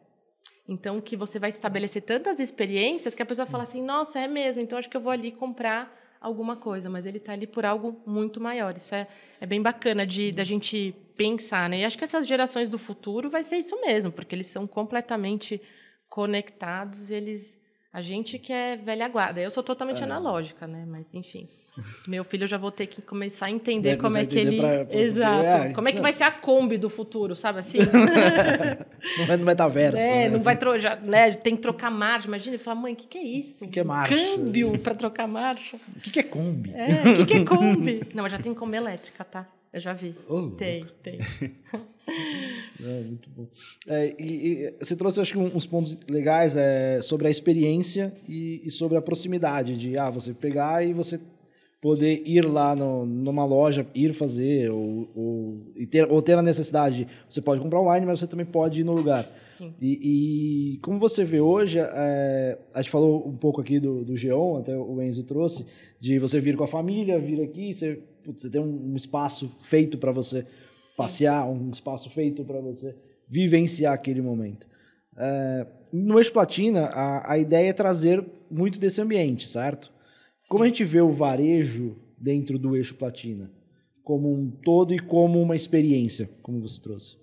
Então que você vai estabelecer tantas experiências que a pessoa fala assim, nossa, é mesmo. Então acho que eu vou ali comprar alguma coisa, mas ele está ali por algo muito maior. Isso é, é bem bacana de da gente pensar, né? E acho que essas gerações do futuro vai ser isso mesmo, porque eles são completamente conectados, eles a gente que é velha guarda. Eu sou totalmente é. analógica, né? Mas enfim. Meu filho eu já vou ter que começar a entender Deve como é que ele. Pra, pra, Exato. É, como é que vai ser a Kombi do futuro, sabe assim?
não é no metaverso.
É, né? não vai trocar, né? Tem que trocar marcha. Imagina, ele fala, mãe, o que, que é isso?
O que, que é marcha?
Câmbio para trocar marcha.
O que, que é Kombi?
É, o que, que é Kombi? não, mas já tem Kombi elétrica, tá? Eu já vi. Oh, tem, tem.
É, muito bom. É, e, e, você trouxe, acho que, uns pontos legais é, sobre a experiência e, e, sobre a proximidade de ah, você pegar e você poder ir lá no, numa loja, ir fazer, ou, ou, ter, ou ter a necessidade. Você pode comprar online, mas você também pode ir no lugar.
Sim.
E, e como você vê hoje, é, a gente falou um pouco aqui do, do Geon, até o Enzo trouxe, de você vir com a família, vir aqui, você, putz, você tem um, um espaço feito para você passear, um espaço feito para você vivenciar aquele momento. É, no Eixo Platina, a, a ideia é trazer muito desse ambiente, certo? Como a gente vê o varejo dentro do eixo platina? Como um todo e como uma experiência, como você trouxe?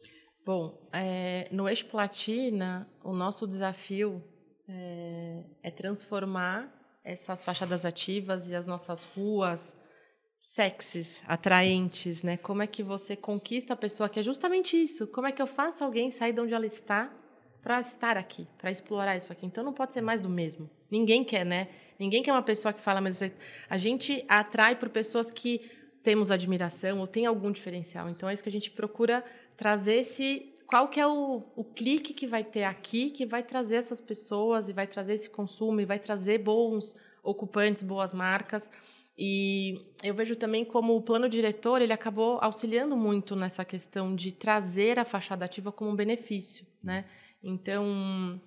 Bom, é, no eixo platina, o nosso desafio é, é transformar essas fachadas ativas e as nossas ruas sexys, atraentes, né? Como é que você conquista a pessoa que é justamente isso? Como é que eu faço alguém sair de onde ela está para estar aqui, para explorar isso aqui? Então não pode ser mais do mesmo. Ninguém quer, né? Ninguém quer uma pessoa que fala, mas a gente atrai por pessoas que temos admiração ou tem algum diferencial. Então é isso que a gente procura trazer esse qual que é o, o clique que vai ter aqui que vai trazer essas pessoas e vai trazer esse consumo e vai trazer bons ocupantes, boas marcas. E eu vejo também como o plano diretor ele acabou auxiliando muito nessa questão de trazer a fachada ativa como um benefício, né? Então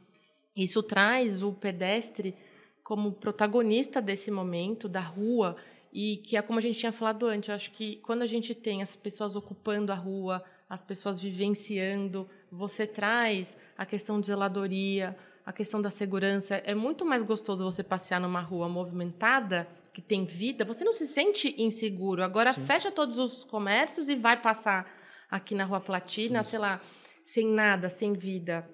isso traz o pedestre como protagonista desse momento da rua e que é como a gente tinha falado antes. Eu acho que quando a gente tem as pessoas ocupando a rua, as pessoas vivenciando, você traz a questão de zeladoria, a questão da segurança. É muito mais gostoso você passear numa rua movimentada, que tem vida, você não se sente inseguro. Agora Sim. fecha todos os comércios e vai passar aqui na Rua Platina, Sim. sei lá, sem nada, sem vida.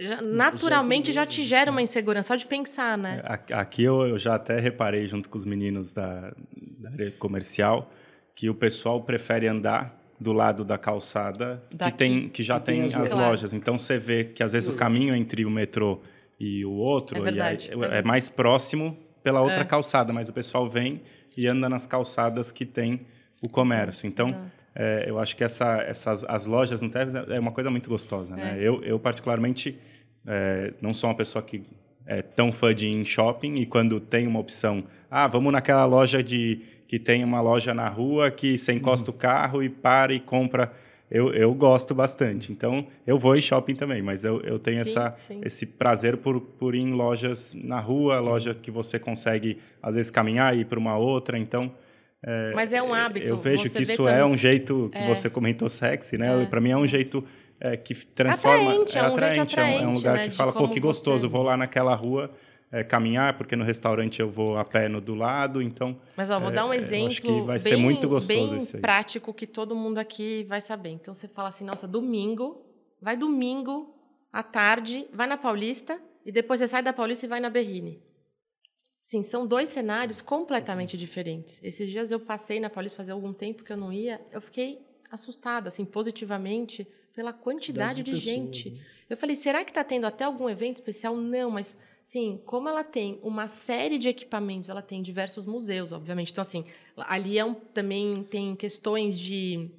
Já, naturalmente já te gera uma insegurança só de pensar, né?
É, aqui eu, já até reparei junto com os meninos da, da área comercial que o pessoal prefere andar do lado da calçada que tem que já que tem, tem, as, lojas. Então você vê que às vezes o caminho entre o metrô e o outro
é, verdade,
é, é, mais próximo pela outra é. calçada, mas o pessoal vem e anda nas calçadas que tem o comércio. Então é, eu acho que essa, essas as lojas no Teves é uma coisa muito gostosa. Né? É. Eu, eu particularmente é, não sou uma pessoa que é tão fã de ir em shopping e quando tem uma opção, ah, vamos naquela loja de que tem uma loja na rua que você encosta uhum. o carro e para e compra. Eu, eu gosto bastante. Então, eu vou em shopping também, mas eu, eu tenho sim, essa, sim. esse prazer por, por ir em lojas na rua, loja que você consegue, às vezes, caminhar e ir para uma outra. Então,
é, mas é um hábito.
Eu vejo que isso é um jeito que é. você comentou sexy, né? É. Para mim é um jeito é, que transforma.
Atraente, é, um atraente, atraente,
é um lugar
né?
que fala, pô, que gostoso, você... vou lá naquela rua é, caminhar, porque no restaurante eu vou a pé no do lado, então...
Mas, ó, vou
é,
dar um exemplo
acho que vai
bem,
ser muito gostoso
bem prático que todo mundo aqui vai saber. Então, você fala assim, nossa, domingo, vai domingo, à tarde, vai na Paulista, e depois você sai da Paulista e vai na Berrine. Sim, são dois cenários completamente diferentes. Esses dias eu passei na Paulista fazia algum tempo que eu não ia, eu fiquei assustada, assim, positivamente, pela quantidade de, pessoas, gente. Né? Eu falei, será que está tendo até algum evento especial? Não, mas sim, como ela tem uma série de equipamentos, ela tem diversos museus, obviamente. Então, assim, ali é um, também tem questões de,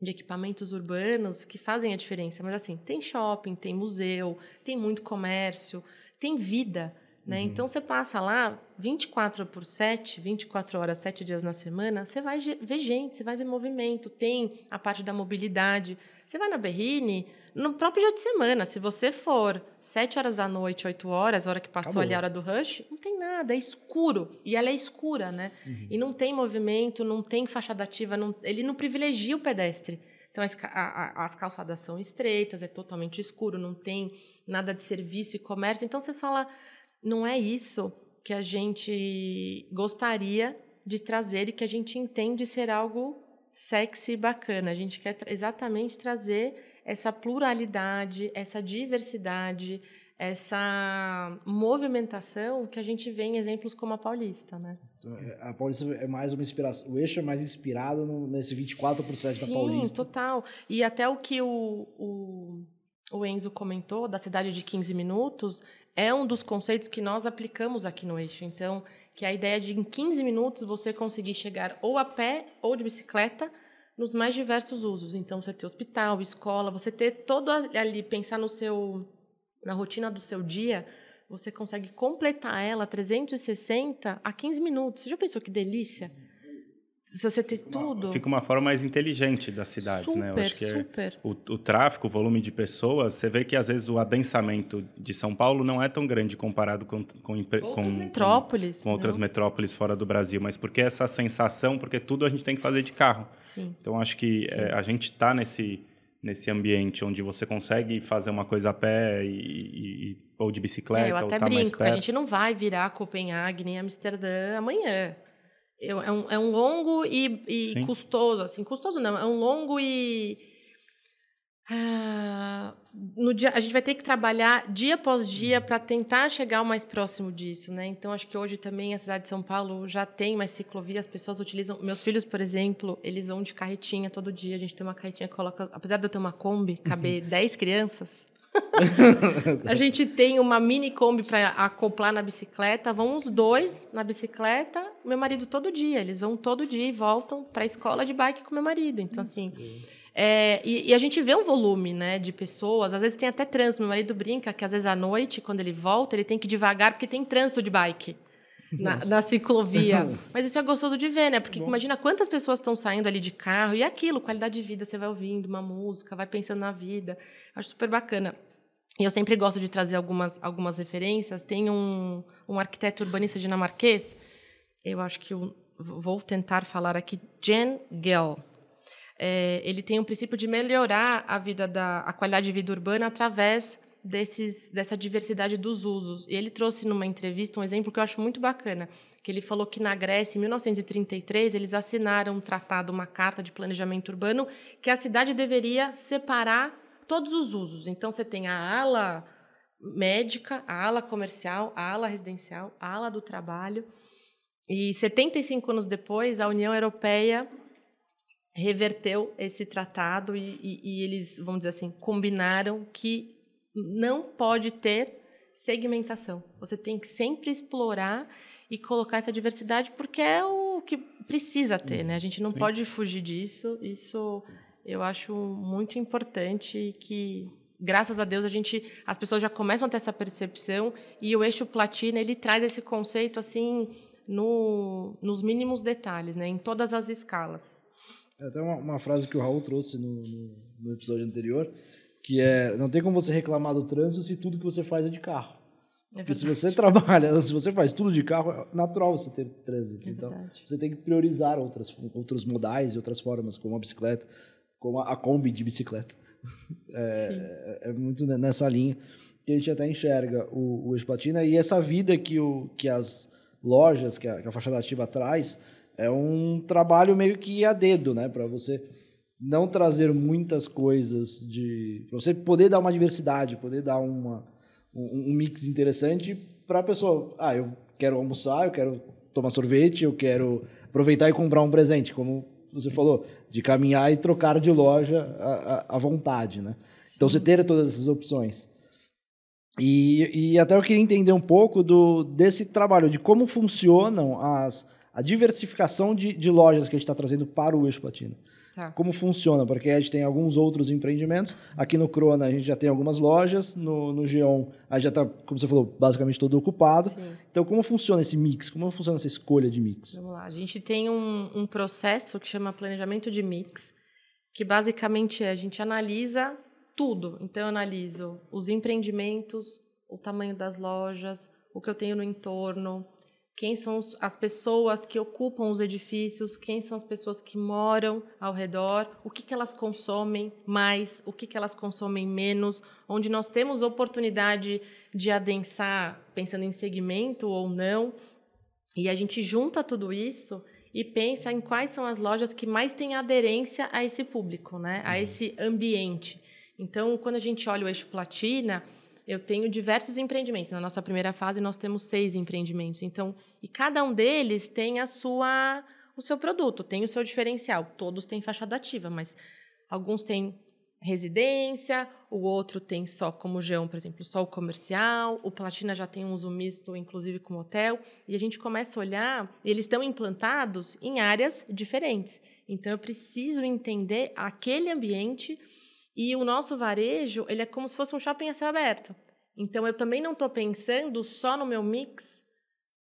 de equipamentos urbanos que fazem a diferença. Mas, assim, tem shopping, tem museu, tem muito comércio, tem vida. Né? Uhum. Então, você passa lá 24 por 7, 24 horas, 7 dias na semana, você vai ver gente, você vai ver movimento, tem a parte da mobilidade. Você vai na Berrine, no próprio dia de semana, se você for 7 horas da noite, 8 horas, hora que passou Acabou. ali a hora do rush, não tem nada, é escuro. E ela é escura, né? Uhum. E não tem movimento, não tem fachada ativa, não, ele não privilegia o pedestre. Então, as, a, as calçadas são estreitas, é totalmente escuro, não tem nada de serviço e comércio. Então, você fala não é isso que a gente gostaria de trazer e que a gente entende ser algo sexy e bacana. A gente quer exatamente trazer essa pluralidade, essa diversidade, essa movimentação que a gente vê em exemplos como a Paulista, né?
A Paulista é mais uma inspiração, o eixo é mais inspirado nesse 24% Sim, da Paulista.
Sim, total. E até o que o, o, o Enzo comentou da cidade de 15 minutos é um dos conceitos que nós aplicamos aqui no eixo. Então, que é a ideia de em 15 minutos você conseguir chegar ou a pé ou de bicicleta nos mais diversos usos. Então, você ter hospital, escola, você ter todo ali, pensar no seu na rotina do seu dia, você consegue completar ela 360 a 15 minutos. Você já pensou que delícia? Se você tem tudo.
Fica uma forma mais inteligente das cidades,
super,
né?
Eu acho que é super.
É o, o, tráfego, o volume de pessoas, você vê que às vezes o adensamento de São Paulo não é tão grande comparado com com, outras
com, metrópoles,
com, com outras metrópoles fora do Brasil, mas porque essa sensação, porque tudo a gente tem que fazer de carro.
Sim.
Então acho que é, a gente está nesse nesse ambiente onde você consegue fazer uma coisa a pé e, e ou de bicicleta. É,
eu até
tá
brinco, que a gente não vai virar Copenhague nem Amsterdã amanhã. Eu, é, um, é um longo e, e custoso, assim, custoso não, é um longo e ah, no dia, a gente vai ter que trabalhar dia após dia para tentar chegar o mais próximo disso, né? Então acho que hoje também a cidade de São Paulo já tem mais ciclovia, as pessoas utilizam. Meus filhos, por exemplo, eles vão de carretinha todo dia. A gente tem uma carretinha que coloca, apesar de eu ter uma Kombi, caber 10 crianças. a gente tem uma mini Kombi para acoplar na bicicleta. Vão os dois na bicicleta, meu marido todo dia. Eles vão todo dia e voltam para a escola de bike com meu marido. Então assim, é, e, e, a gente vê um volume né, de pessoas, às vezes tem até trânsito. Meu marido brinca que às vezes à noite, quando ele volta, ele tem que ir devagar porque tem trânsito de bike na, na ciclovia. Mas isso é gostoso de ver, né? Porque Bom. imagina quantas pessoas estão saindo ali de carro e aquilo, qualidade de vida, você vai ouvindo uma música, vai pensando na vida. Acho super bacana. E eu sempre gosto de trazer algumas, algumas referências. Tem um, um arquiteto urbanista dinamarquês, eu acho que eu vou tentar falar aqui, Jan Gell é, ele tem um princípio de melhorar a vida da a qualidade de vida urbana através desses dessa diversidade dos usos. E ele trouxe numa entrevista um exemplo que eu acho muito bacana, que ele falou que na Grécia, em 1933, eles assinaram um tratado, uma carta de planejamento urbano, que a cidade deveria separar todos os usos. Então você tem a ala médica, a ala comercial, a ala residencial, a ala do trabalho. E 75 anos depois, a União Europeia reverteu esse tratado e, e, e, eles, vamos dizer assim, combinaram que não pode ter segmentação. Você tem que sempre explorar e colocar essa diversidade porque é o que precisa ter, né? A gente não Sim. pode fugir disso. Isso eu acho muito importante que graças a Deus a gente as pessoas já começam a ter essa percepção e o eixo platina ele traz esse conceito assim no, nos mínimos detalhes, né? Em todas as escalas.
É até uma, uma, frase que o Raul trouxe no, no, no, episódio anterior, que é não tem como você reclamar do trânsito se tudo que você faz é de carro. É Porque se você trabalha, se você faz tudo de carro, é natural você ter trânsito. É então, você tem que priorizar outras, outros modais e outras formas, como a bicicleta, como a, a Kombi de bicicleta. É, é, muito nessa linha que a gente até enxerga o, o Platina e essa vida que, o, que as lojas, que a, que a fachada ativa traz, é um trabalho meio que a dedo, né? Para você não trazer muitas coisas de. Para você poder dar uma diversidade, poder dar uma, um, um mix interessante para a pessoa. Ah, eu quero almoçar, eu quero tomar sorvete, eu quero aproveitar e comprar um presente, como você falou, de caminhar e trocar de loja à, à vontade, né? Sim. Então você ter todas essas opções. E, e até eu queria entender um pouco do, desse trabalho, de como funcionam as, a diversificação de, de lojas que a gente está trazendo para o Eixo Platina. Tá. Como funciona? Porque a gente tem alguns outros empreendimentos. Aqui no Crona a gente já tem algumas lojas, no, no Geon a gente já está, como você falou, basicamente todo ocupado. Sim. Então, como funciona esse mix? Como funciona essa escolha de mix?
Vamos lá. A gente tem um, um processo que chama planejamento de mix, que basicamente é a gente analisa tudo. Então, eu analiso os empreendimentos, o tamanho das lojas, o que eu tenho no entorno, quem são as pessoas que ocupam os edifícios, quem são as pessoas que moram ao redor, o que, que elas consomem mais, o que, que elas consomem menos, onde nós temos oportunidade de adensar, pensando em segmento ou não, e a gente junta tudo isso e pensa em quais são as lojas que mais têm aderência a esse público, né? a uhum. esse ambiente. Então, quando a gente olha o eixo platina, eu tenho diversos empreendimentos. Na nossa primeira fase, nós temos seis empreendimentos. Então, e cada um deles tem a sua, o seu produto, tem o seu diferencial. Todos têm fachada ativa, mas alguns têm residência, o outro tem só como Geão, por exemplo, só o comercial, o Platina já tem um uso misto, inclusive com hotel, e a gente começa a olhar, eles estão implantados em áreas diferentes. Então eu preciso entender aquele ambiente e o nosso varejo, ele é como se fosse um shopping a céu aberto. Então, eu também não estou pensando só no meu mix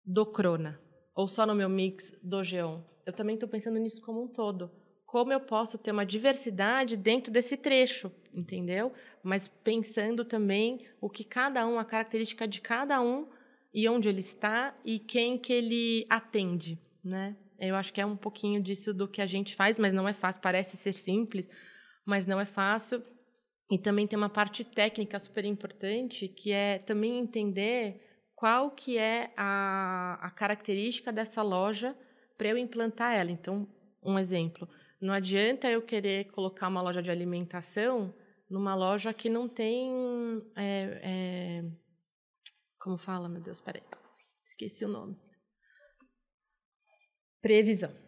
do Crona ou só no meu mix do Geon. Eu também estou pensando nisso como um todo. Como eu posso ter uma diversidade dentro desse trecho, entendeu? Mas pensando também o que cada um, a característica de cada um e onde ele está e quem que ele atende, né? Eu acho que é um pouquinho disso do que a gente faz, mas não é fácil, parece ser simples, mas não é fácil. E também tem uma parte técnica super importante, que é também entender qual que é a, a característica dessa loja para eu implantar ela. Então, um exemplo. Não adianta eu querer colocar uma loja de alimentação numa loja que não tem. É, é, como fala, meu Deus, peraí. Esqueci o nome. Previsão.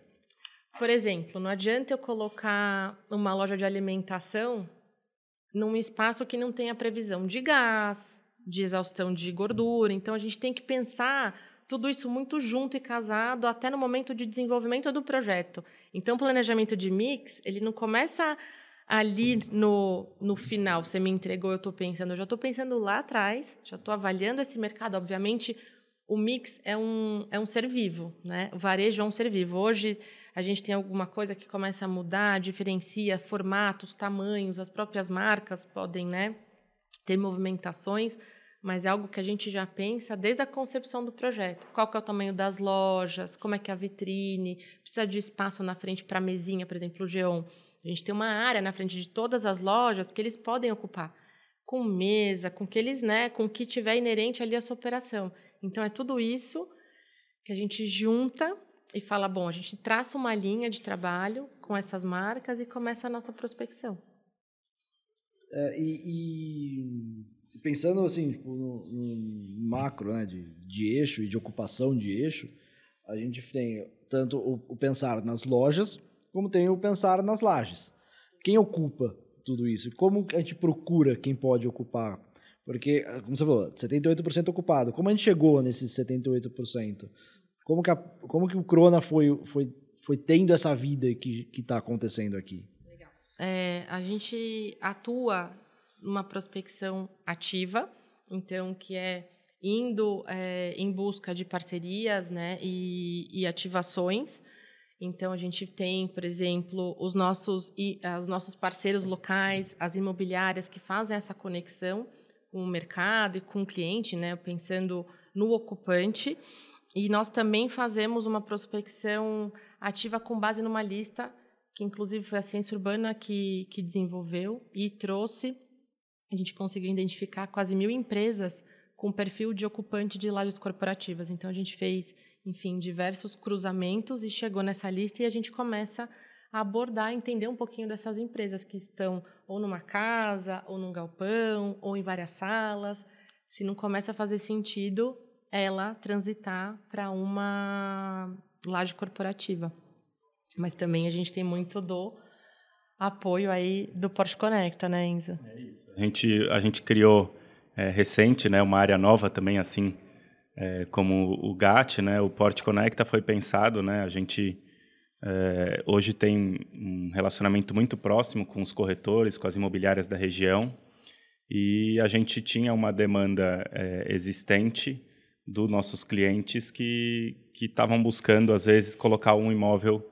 Por exemplo, não adianta eu colocar uma loja de alimentação num espaço que não tenha previsão de gás, de exaustão de gordura. Então, a gente tem que pensar tudo isso muito junto e casado até no momento de desenvolvimento do projeto. Então, o planejamento de mix, ele não começa ali no, no final, você me entregou, eu estou pensando. Eu já estou pensando lá atrás, já estou avaliando esse mercado. Obviamente, o mix é um, é um ser vivo, né? O varejo é um ser vivo. Hoje, a gente tem alguma coisa que começa a mudar, diferencia formatos, tamanhos, as próprias marcas podem né, ter movimentações, mas é algo que a gente já pensa desde a concepção do projeto. Qual que é o tamanho das lojas, como é que é a vitrine, precisa de espaço na frente para a mesinha, por exemplo, o Geon. A gente tem uma área na frente de todas as lojas que eles podem ocupar, com mesa, com que eles, né, com o que tiver inerente ali à sua operação. Então é tudo isso que a gente junta e fala, bom, a gente traça uma linha de trabalho com essas marcas e começa a nossa prospecção.
É, e, e, pensando assim tipo, no, no, macro né, de, de eixo e de ocupação de eixo, a gente tem tanto o, o, pensar nas lojas como tem o pensar nas lajes. Quem ocupa tudo isso? Como a gente procura quem pode ocupar? Porque, como você falou, 78% ocupado. Como a gente chegou nesses 78%? Como que, a, como que o Crona foi, foi, foi tendo essa vida que está acontecendo aqui?
Legal. É, a gente atua numa prospecção ativa, então, que é indo é, em busca de parcerias né, e, e, ativações. Então, a gente tem, por exemplo, os nossos, os nossos parceiros locais, as imobiliárias que fazem essa conexão com o mercado e com o cliente, né, pensando no ocupante. E nós também fazemos uma prospecção ativa com base numa lista que, inclusive, foi a Ciência Urbana que, que desenvolveu e trouxe. A gente conseguiu identificar quase mil empresas com perfil de ocupante de lajes corporativas. Então, a gente fez, enfim, diversos cruzamentos e chegou nessa lista e a gente começa a abordar, entender um pouquinho dessas empresas que estão ou numa casa, ou num galpão, ou em várias salas. Se não começa a fazer sentido, ela transitar para uma laje corporativa. Mas também a gente tem muito do apoio aí do Porsche Conecta, né, Enzo?
É isso. A gente, a gente criou é, recente, né, uma área nova também, assim é, como o GAT, né, o Porsche Conecta foi pensado, né, a gente é, hoje tem um relacionamento muito próximo com os corretores, com as imobiliárias da região, e a gente tinha uma demanda é, existente dos nossos clientes que estavam buscando às vezes colocar um imóvel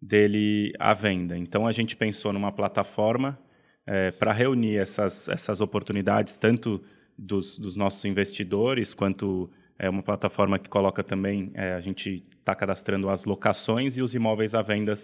dele à venda. Então a gente pensou numa plataforma é, para reunir essas essas oportunidades tanto dos, dos nossos investidores quanto é uma plataforma que coloca também é, a gente está cadastrando as locações e os imóveis à venda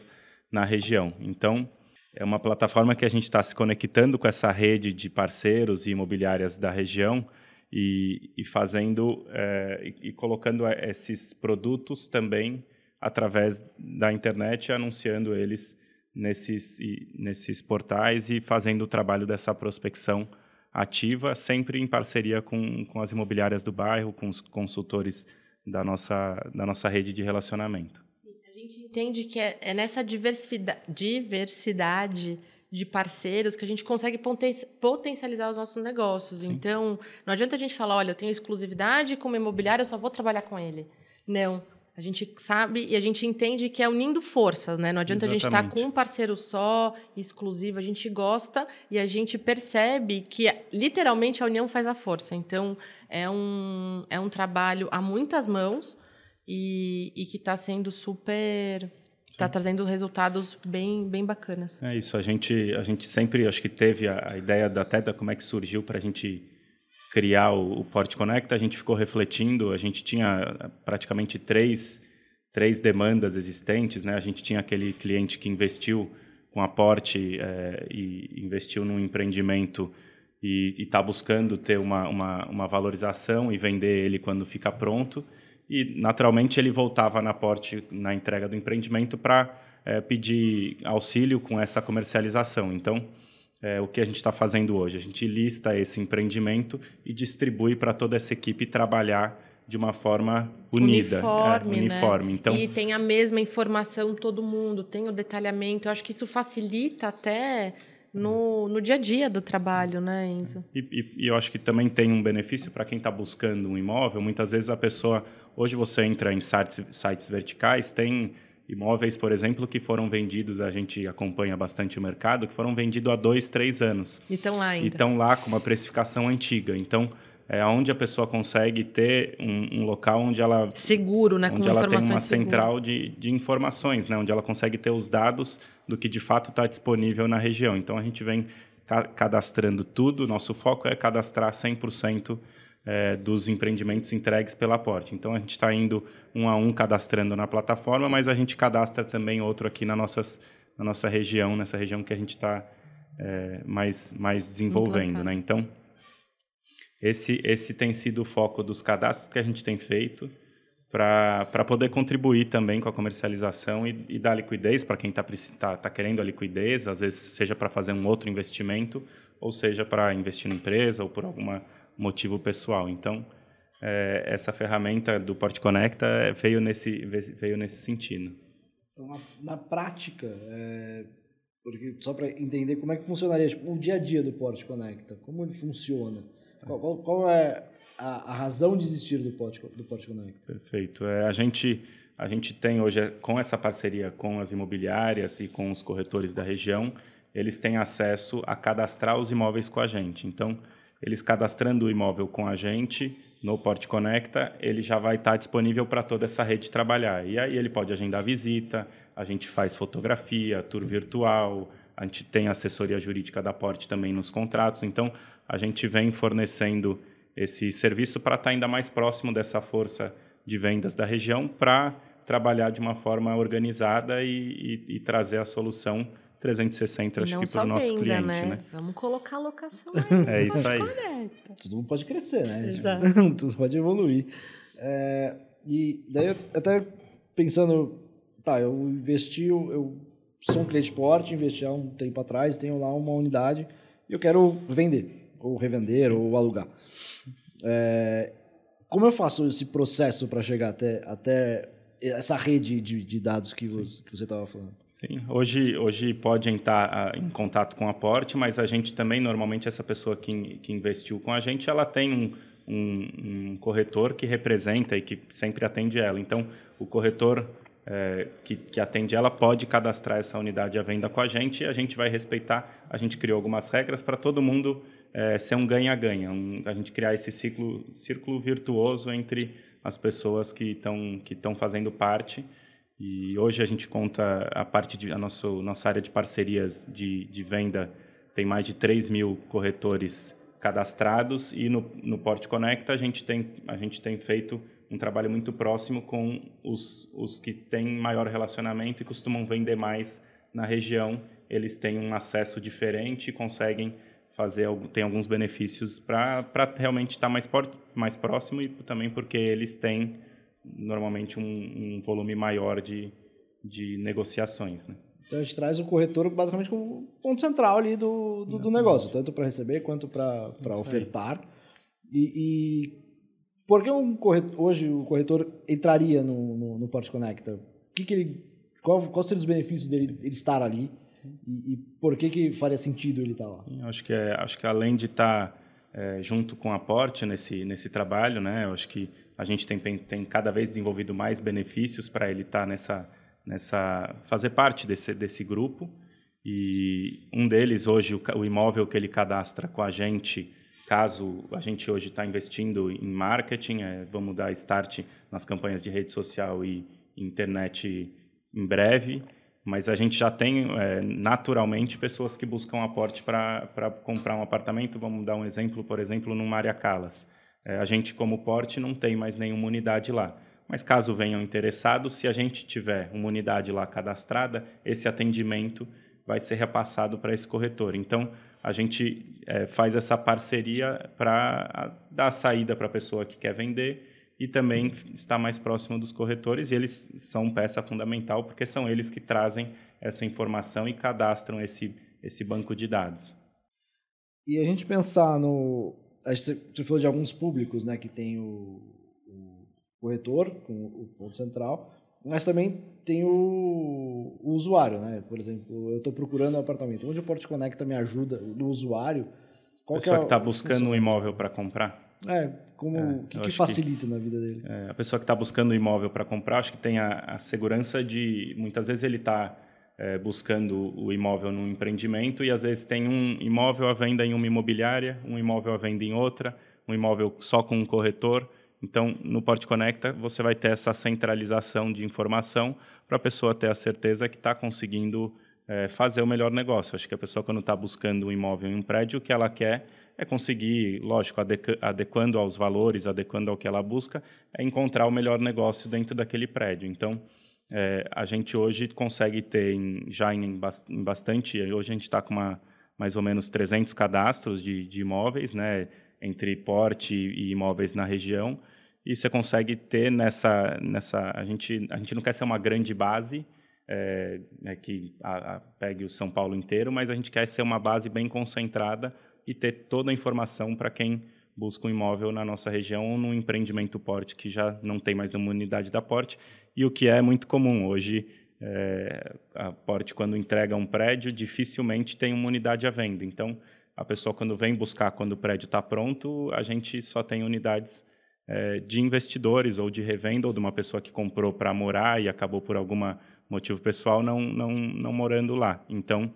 na região. Então é uma plataforma que a gente está se conectando com essa rede de parceiros e imobiliárias da região e, e fazendo é, e, e, colocando esses produtos também através da internet, anunciando eles nesses, nesses portais e fazendo o trabalho dessa prospecção ativa, sempre em parceria com, com as imobiliárias do bairro, com os consultores da nossa, da nossa rede de relacionamento.
A gente entende que é, é nessa diversidade, diversidade de parceiros que a gente consegue potencializar os nossos negócios. Sim. Então, não adianta a gente falar, olha, eu tenho exclusividade com o imobiliário, eu só vou trabalhar com ele. Não. A gente sabe e a gente entende que é unindo forças, né? Não adianta Exatamente. a gente estar com um parceiro só, exclusivo. A gente gosta e a gente percebe que literalmente a união faz a força. Então, é um, é um trabalho a muitas mãos e, e que está sendo super está trazendo resultados bem, bem bacanas.
É isso, a gente, a gente sempre, acho que teve a, a ideia da Teta, como é que surgiu para a gente criar o, o Port Connect, a gente ficou refletindo, a gente tinha praticamente três, três demandas existentes, né? A gente tinha aquele cliente que investiu com aporte é, e investiu num empreendimento e está buscando ter uma, uma, uma valorização e vender ele quando fica pronto, e naturalmente ele voltava na porte na entrega do empreendimento para é, pedir auxílio com essa comercialização. Então, é, o que a gente está fazendo hoje? A gente lista esse empreendimento e distribui para toda essa equipe trabalhar de uma forma unida,
uniforme,
é, uniforme.
Né?
Então
e tem a mesma informação todo mundo, tem o detalhamento. Eu acho que isso facilita até no, no dia a dia do trabalho, né, Enzo?
E, e, e eu acho que também tem um benefício para quem está buscando um imóvel. Muitas vezes a pessoa, hoje você entra em sites, sites verticais, tem imóveis, por exemplo, que foram vendidos, a gente acompanha bastante o mercado, que foram vendidos há dois, três anos.
E estão lá ainda.
E estão lá com uma precificação antiga. Então, é onde a pessoa consegue ter um, um local onde ela
seguro, né,
onde ela tem uma
seguras.
central de, de informações, né, onde ela consegue ter os dados do que de fato está disponível na região. Então a gente vem ca cadastrando tudo. Nosso foco é cadastrar 100% é, dos empreendimentos entregues pela Porte. Então a gente está indo um a um cadastrando na plataforma, mas a gente cadastra também outro aqui na nossas na nossa região, nessa região que a gente está é, mais mais desenvolvendo, né? Então esse, esse tem sido o foco dos cadastros que a gente tem feito para poder contribuir também com a comercialização e, e dar liquidez para quem está tá, tá querendo a liquidez, às vezes seja para fazer um outro investimento, ou seja para investir na empresa ou por algum motivo pessoal. Então, é, essa ferramenta do Port Conecta veio nesse, veio nesse sentido.
Então, na, na prática, é, porque só para entender como é que funcionaria tipo, o dia a dia do Port Conecta, como ele funciona. Qual, qual é a, a, razão de existir do Porte, do Porte Connect?
Perfeito. É, a, gente, a gente tem hoje, com essa parceria com as imobiliárias e com os corretores da região, eles têm acesso a cadastrar os imóveis com a gente. Então, eles cadastrando o imóvel com a gente no Porte Conecta, ele já vai estar disponível para toda essa rede trabalhar. E aí ele pode agendar visita, a gente faz fotografia, tour virtual, a gente tem assessoria jurídica da Porte também nos contratos. Então, a gente vem fornecendo esse serviço para estar ainda mais próximo dessa força de vendas da região para trabalhar de uma forma organizada e, e, e trazer a solução 360 acho que para o nosso venda, cliente, né? né?
Vamos colocar a locação
aí. é isso aí.
Tudo mundo pode crescer, né?
Exato.
Tudo pode evoluir. É, e daí eu até pensando, tá, eu investi, eu sou um cliente porte, investi há um tempo atrás, tenho lá uma unidade e eu quero vender, ou revender, ou alugar. É, como eu faço esse processo para chegar até, até essa rede de, de dados que você estava falando?
Sim, hoje, hoje pode entrar em contato com a Porte, mas a gente também, normalmente, essa pessoa que, que investiu com a gente, ela tem um, um, um corretor que representa e que sempre atende ela. Então, o corretor é, que, que, atende ela pode cadastrar essa unidade à venda com a gente e a gente vai respeitar. A gente criou algumas regras para todo mundo é, ser um ganha-ganha, um, a gente criar esse ciclo, círculo virtuoso entre as pessoas que estão que estão fazendo parte. E hoje a gente conta a parte de a nosso, nossa área de parcerias de, de venda tem mais de 3 mil corretores cadastrados e no, no Port Connect a gente tem a gente tem feito um trabalho muito próximo com os, os que têm maior relacionamento e costumam vender mais na região. Eles têm um acesso diferente e conseguem fazer tem alguns benefícios para realmente estar mais, por, mais próximo e também porque eles têm normalmente um, um volume maior de, de negociações. Né?
Então a gente traz o corretor basicamente como ponto central ali do, do, do negócio, tanto para receber quanto para ofertar. E, e por que um corretor, hoje o corretor entraria no, no, no Porte Conecta? O que, que ele, qual, qual seriam os benefícios dele ele estar ali? E, e, por que, que faria sentido ele estar lá?
Acho que, é, acho que além de estar é, junto com a Porte nesse, nesse trabalho, né, eu acho que a gente tem, tem cada vez desenvolvido mais benefícios para ele estar nessa, nessa fazer parte desse, desse grupo. E um deles hoje, o, o imóvel que ele cadastra com a gente Caso a gente hoje está investindo em marketing, é, vamos dar start nas campanhas de rede social e internet em breve, mas a gente já tem é, naturalmente pessoas que buscam aporte para comprar um apartamento. Vamos dar um exemplo, por exemplo, no Maria Callas. É, a gente, como porte, não tem mais nenhuma unidade lá. Mas caso venham interessados, se a gente tiver uma unidade lá cadastrada, esse atendimento vai ser repassado para esse corretor. Então, a gente é, faz essa parceria para dar saída para a pessoa que quer vender e também estar mais próximo dos corretores. E eles são peça fundamental porque são eles que trazem essa informação e cadastram esse, esse banco de dados.
E a gente pensar no. Você falou de alguns públicos né, que tem o, o corretor, com o ponto central, mas também tem o, o usuário. Né? Por exemplo, eu estou procurando um apartamento. Onde o Porte Conecta me ajuda, do usuário?
Qual pessoa que é está buscando um imóvel para comprar?
É, como é, o que, que facilita que, na vida dele?
É, a pessoa que está buscando um imóvel para comprar, acho que tem a, a, segurança de muitas vezes ele está é, buscando o imóvel num empreendimento e às vezes tem um imóvel à venda em uma imobiliária, um imóvel à venda em outra, um imóvel só com um corretor. Então, no Porte Conecta, você vai ter essa centralização de informação para a pessoa ter a certeza que está conseguindo é, fazer o melhor negócio. Acho que a pessoa, quando está buscando um imóvel em um prédio, o que ela quer é conseguir, lógico, adequando aos valores, adequando ao que ela busca, é encontrar o melhor negócio dentro daquele prédio. Então, é, a gente hoje consegue ter em, já em, em, bastante, hoje a gente está com uma, mais ou menos 300 cadastros de, de imóveis, né, entre porte e imóveis na região, e você consegue ter nessa, nessa a gente, a gente não quer ser uma grande base, é, é que a, a, pegue o São Paulo inteiro, mas a gente quer ser uma base bem concentrada e ter toda a informação para quem busca um imóvel na nossa região num empreendimento porte que já não tem mais nenhuma unidade da porte. E o que é muito comum hoje é, a porte quando entrega um prédio dificilmente tem uma unidade à venda. Então a pessoa quando vem buscar quando o prédio está pronto a gente só tem unidades é, de investidores ou de revenda ou de uma pessoa que comprou para morar e acabou por algum motivo pessoal não não não morando lá. Então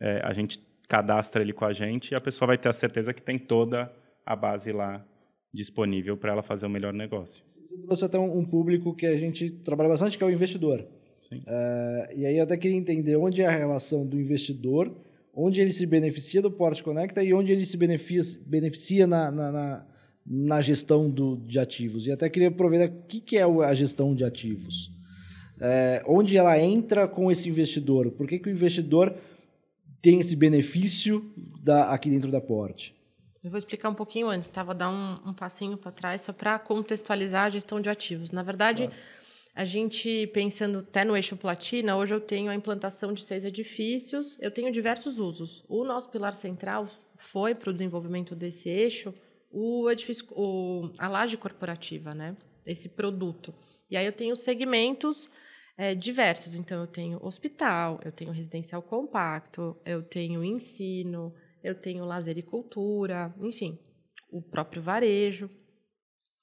é, a gente cadastra ele com a gente e a pessoa vai ter a certeza que tem toda a base lá disponível para ela fazer o melhor negócio.
Você até um público que a gente trabalha bastante, que é o investidor. Uh, e aí eu até queria entender onde é a relação do investidor, onde ele se beneficia do Porte Conecta e onde ele se beneficia, beneficia na, na, na, na gestão do, de ativos. E até queria aproveitar o que, que é a gestão de ativos. Uh, onde ela entra com esse investidor? Por que, que o investidor tem esse benefício da, aqui dentro da Porte?
Eu vou explicar um pouquinho antes, tá? dar um, um passinho para trás só para contextualizar a gestão de ativos. Na verdade, claro. a gente pensando até no eixo platina, hoje eu tenho a implantação de seis edifícios, eu tenho diversos usos. O nosso pilar central foi para o desenvolvimento desse eixo o edifício, o, a laje corporativa, né? Esse produto. E aí eu tenho segmentos é, diversos. Então, eu tenho hospital, eu tenho residencial compacto, eu tenho ensino, eu tenho lazer e cultura, enfim, o próprio varejo.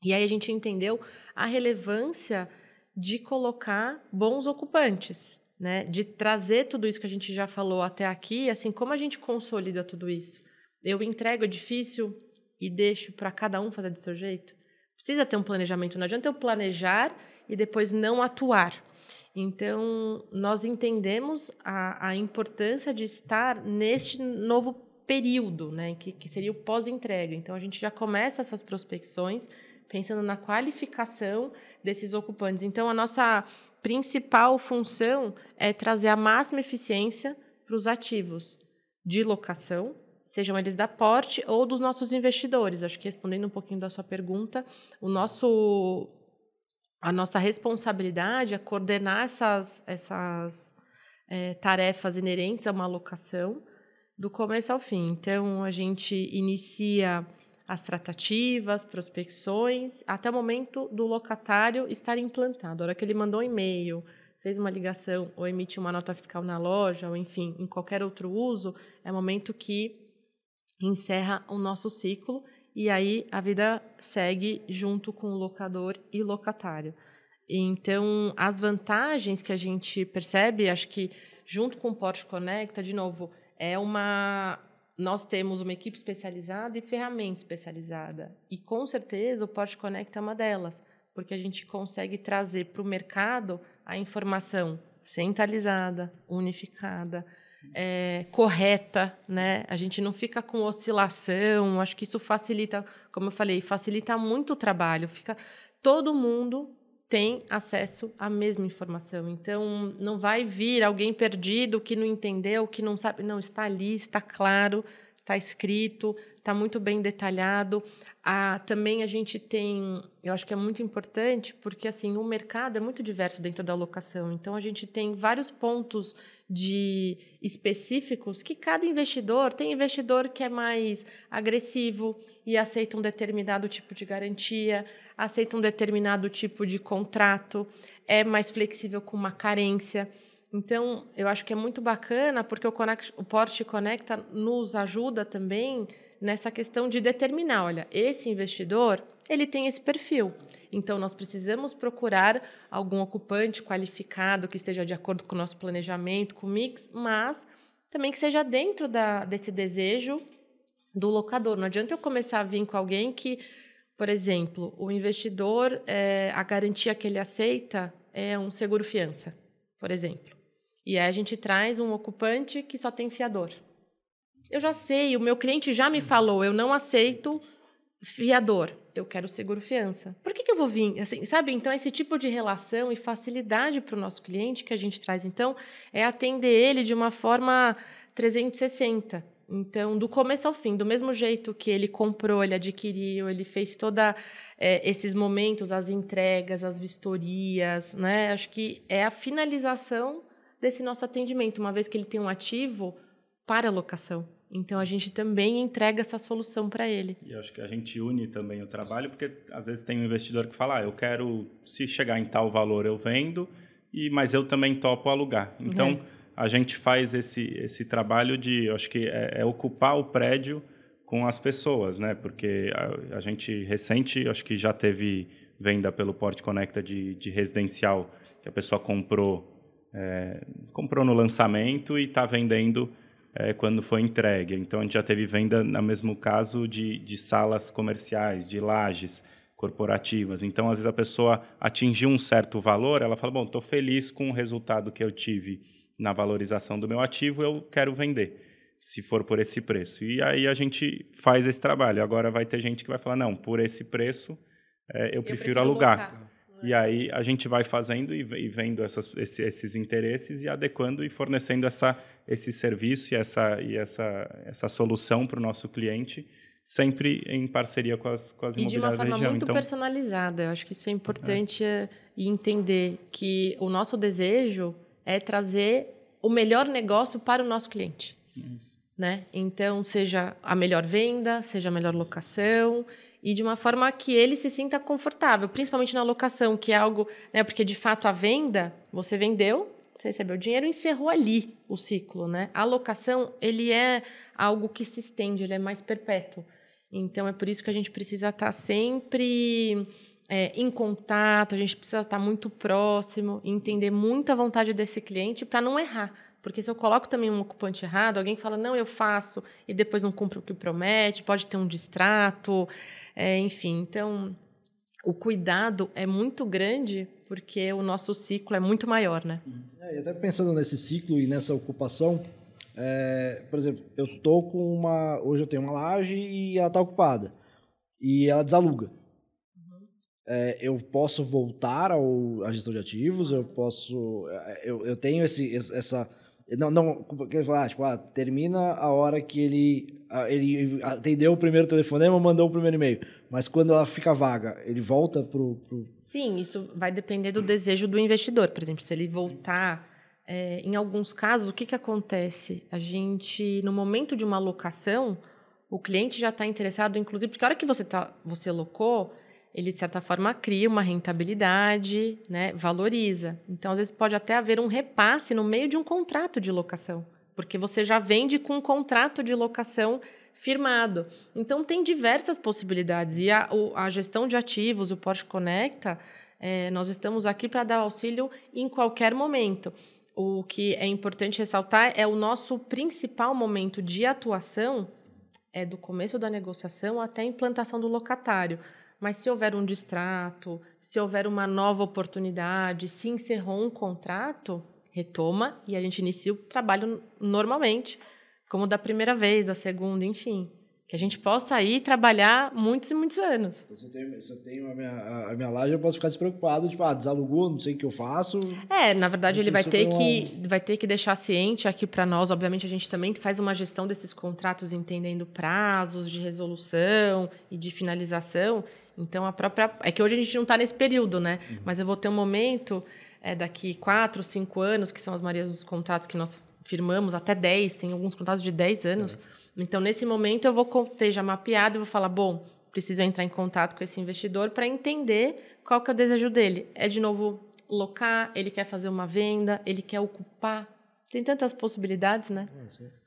E aí a gente entendeu a relevância de colocar bons ocupantes, né? De trazer tudo isso que a gente já falou até aqui, assim, como a gente consolida tudo isso? Eu entrego edifício e deixo para cada um fazer do seu jeito? Precisa ter um planejamento, não adianta eu planejar e depois não atuar. Então, nós entendemos a, a importância de estar neste novo período, né, que, que seria o pós-entrega. Então, a gente já começa essas prospecções pensando na qualificação desses ocupantes. Então, a nossa principal função é trazer a máxima eficiência para os ativos de locação, sejam eles da porte ou dos nossos investidores. Acho que respondendo um pouquinho da sua pergunta, o nosso a nossa responsabilidade é coordenar essas, essas é, tarefas inerentes a uma alocação do começo ao fim. Então, a gente inicia as tratativas, prospecções, até o momento do locatário estar implantado. A hora que ele mandou um e-mail, fez uma ligação ou emitiu uma nota fiscal na loja, ou enfim, em qualquer outro uso, é o momento que encerra o nosso ciclo e aí a vida segue junto com o locador e locatário. Então, as vantagens que a gente percebe, acho que junto com o Porsche Conecta, de novo, é uma nós temos uma equipe especializada e ferramenta especializada. E com certeza o Porsche Conecta é uma delas, porque a gente consegue trazer para o mercado a informação centralizada, unificada, é, correta, né? A gente não fica com oscilação. Acho que isso facilita, como eu falei, facilita muito o trabalho. Fica todo mundo tem acesso à mesma informação. Então, não vai vir alguém perdido que não entendeu, que não sabe. Não, está ali, está claro, está escrito, está muito bem detalhado. Ah, também a gente tem, eu acho que é muito importante, porque assim o mercado é muito diverso dentro da locação. Então a gente tem vários pontos de específicos que cada investidor tem investidor que é mais agressivo e aceita um determinado tipo de garantia, aceita um determinado tipo de contrato, é mais flexível com uma carência. Então, eu acho que é muito bacana porque o, Connect, o Porte Conecta nos ajuda também nessa questão de determinar, olha, esse investidor, ele tem esse perfil. Então, nós precisamos procurar algum ocupante qualificado que esteja de acordo com o nosso planejamento, com o mix, mas também que seja dentro da, desse desejo do locador. Não adianta eu começar a vir com alguém que, por exemplo, o investidor, é, a garantia que ele aceita é um seguro-fiança, por exemplo. E aí a gente traz um ocupante que só tem fiador. Eu já sei, o meu cliente já me falou, eu não aceito fiador, eu quero seguro fiança. Por que, que eu vou vir? Assim, sabe? Então, esse tipo de relação e facilidade para o nosso cliente que a gente traz, então, é atender ele de uma forma 360. Então, do começo ao fim, do mesmo jeito que ele comprou, ele adquiriu, ele fez toda é, esses momentos, as entregas, as vistorias, né? Acho que é a finalização desse nosso atendimento, uma vez que ele tem um ativo para locação. Então a gente também entrega essa solução para ele.
E acho que a gente une também o trabalho, porque às vezes tem um investidor que fala: ah, eu quero, se chegar em tal valor, eu vendo, e mas eu também topo alugar. Então é. a gente faz esse, esse trabalho de, acho que é, é, ocupar o prédio com as pessoas, né? Porque a, a, gente recente, acho que já teve venda pelo Porte Conecta de, de residencial, que a pessoa comprou é, comprou no lançamento e está vendendo é, quando foi entregue. Então, a gente já teve venda, no mesmo caso, de, de salas comerciais, de lajes corporativas. Então, às vezes, a pessoa atingiu um certo valor, ela fala, bom, estou feliz com o resultado que eu tive na valorização do meu ativo, eu quero vender, se for por esse preço. E aí a gente faz esse trabalho. Agora vai ter gente que vai falar, não, por esse preço, é, eu, eu, prefiro, prefiro alugar. E aí a gente vai fazendo e, vendo essas, esses interesses e adequando e fornecendo essa, esse serviço e essa, e essa, essa solução para o nosso cliente, sempre em parceria com as, com as
e
imobiliárias
da região. E de uma forma muito
então,
personalizada. Eu acho que isso é importante é. e entender que o nosso desejo é trazer o melhor negócio para o nosso cliente. Isso. Né? Então, seja a melhor venda, seja a melhor locação, e de uma forma que ele se sinta confortável, principalmente na locação, que é algo, né, porque de fato a venda, você vendeu, você recebeu dinheiro, encerrou ali o ciclo, né? A locação, ele é algo que se estende, ele é mais perpétuo. Então é por isso que a gente precisa estar sempre é, em contato, a gente precisa estar muito próximo, entender muito a vontade desse cliente para não errar. Porque se eu coloco também um ocupante errado, alguém fala, não, eu faço, e depois não cumpre o que promete, pode ter um distrato. É, enfim, então o cuidado é muito grande porque o nosso ciclo é muito maior, né?
É, e até pensando nesse ciclo e nessa ocupação, é, por exemplo, eu tô com uma, hoje eu tenho uma laje e ela está ocupada e ela desaluga. Uhum. É, eu posso voltar ao, à gestão de ativos, eu posso, é, eu, eu tenho esse, essa não, não, quer falar, tipo, ah, termina a hora que ele, ele atendeu o primeiro telefonema, mandou o primeiro e-mail. Mas quando ela fica vaga, ele volta pro, pro...
Sim, isso vai depender do desejo do investidor. Por exemplo, se ele voltar, é, em alguns casos, o que, que acontece? A gente, no momento de uma locação, o cliente já está interessado, inclusive, porque a hora que você, tá, você locou, ele de certa forma cria uma rentabilidade, né, valoriza. Então, às vezes pode até haver um repasse no meio de um contrato de locação, porque você já vende com um contrato de locação firmado. Então, tem diversas possibilidades. E a, a gestão de ativos, o Porsche Conecta, é, nós estamos aqui para dar auxílio em qualquer momento. O que é importante ressaltar é o nosso principal momento de atuação é do começo da negociação até a implantação do locatário. Mas se houver um distrato, se houver uma nova oportunidade, se encerrou um contrato, retoma e a gente inicia o trabalho normalmente, como da primeira vez, da segunda, enfim. que a gente possa ir trabalhar muitos e muitos anos.
Se eu tenho, se eu tenho a, minha, a minha laje, eu posso ficar despreocupado, tipo, ah, desalugou, não sei o que eu faço.
É, na verdade, ele vai ter, que, vai ter que deixar ciente aqui para nós. Obviamente, a gente também faz uma gestão desses contratos entendendo prazos de resolução e de finalização. Então, a própria. É que hoje a gente não está nesse período, né? Uhum. Mas eu vou ter um momento, é, daqui quatro, cinco anos, que são as marias dos contratos que nós firmamos, até dez, tem alguns contratos de dez anos. É então, nesse momento, eu vou ter já mapeado e vou falar, bom, preciso entrar em contato com esse investidor para entender qual que é o desejo dele. É, de novo, locar, ele quer fazer uma venda, ele quer ocupar. Tem tantas possibilidades, né?
É,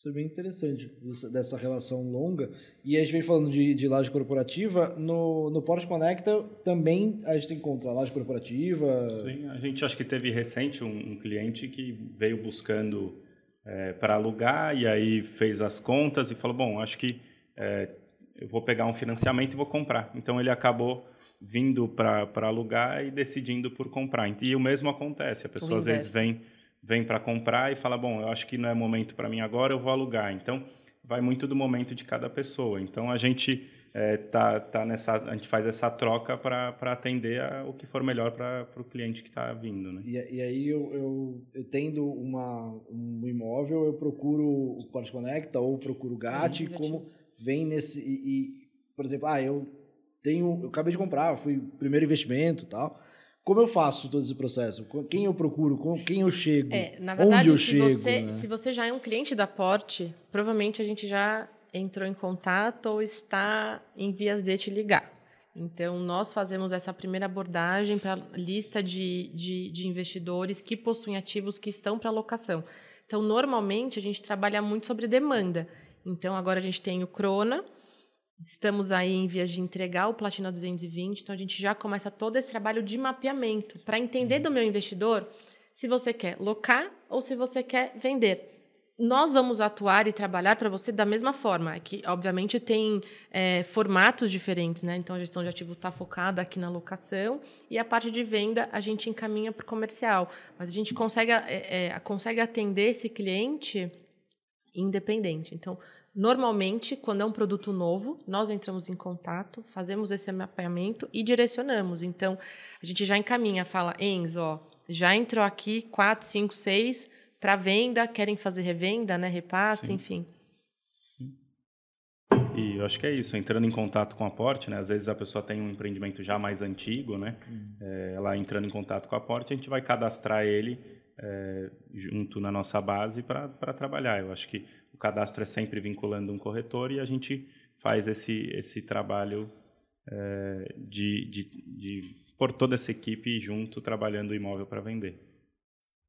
isso é bem interessante, dessa relação longa. E a gente vem falando de, de laje corporativa. No, no Porsche Conecta também a gente encontra a laje corporativa.
Sim, a gente acho que teve recente um, um cliente que veio buscando é, para alugar e aí fez as contas e falou, bom, acho que é, eu vou pegar um financiamento e vou comprar. Então ele acabou vindo para alugar e decidindo por comprar. E o mesmo acontece, a pessoa às vezes vem vem para comprar e fala, bom, eu acho que não é momento para mim agora, eu vou alugar. Então vai muito do momento de cada pessoa. Então a gente é, tá, tá nessa, a gente faz essa troca para atender a, o que for melhor para o cliente que está vindo. Né?
E, e aí eu, eu, eu, tendo uma, um imóvel, eu procuro o Porsche Conecta ou procuro o GAT, como vem nesse. E, e, por exemplo, ah, eu tenho. Eu acabei de comprar, fui primeiro investimento tal. Como eu faço todo esse processo? Quem eu procuro? Quem eu chego?
É, na verdade,
onde eu
se,
chego,
você,
né?
se você já é um cliente da Porte, provavelmente a gente já entrou em contato ou está em vias de te ligar. Então, nós fazemos essa primeira abordagem para a lista de, de, de, investidores que possuem ativos que estão para alocação. Então, normalmente, a gente trabalha muito sobre demanda. Então, agora a gente tem o Crona, estamos aí em vias de entregar o Platina 220, então a gente já começa todo esse trabalho de mapeamento para entender do meu investidor se você quer locar ou se você quer vender nós vamos atuar e trabalhar para você da mesma forma. É que, obviamente, tem é, formatos diferentes, né? Então, a gestão de ativo está focada aqui na locação e a parte de venda a gente encaminha para o comercial. Mas a gente consegue, é, é, consegue atender esse cliente independente. Então, normalmente, quando é um produto novo, nós entramos em contato, fazemos esse mapeamento e direcionamos. Então, a gente já encaminha, fala, Enzo, ó, já entrou aqui 4, 5, 6 para venda, querem fazer revenda, né, repasse, Sim. enfim.
E eu acho que é isso, entrando em contato com a Porte, né? Às vezes a pessoa tem um empreendimento já mais antigo, né? Uhum. É, ela entrando em contato com a Porte, a gente vai cadastrar ele é, junto na nossa base para trabalhar. Eu acho que cadastro é sempre vinculando um corretor e a gente faz esse, esse trabalho é, de, de, de por toda essa equipe junto trabalhando o imóvel para vender.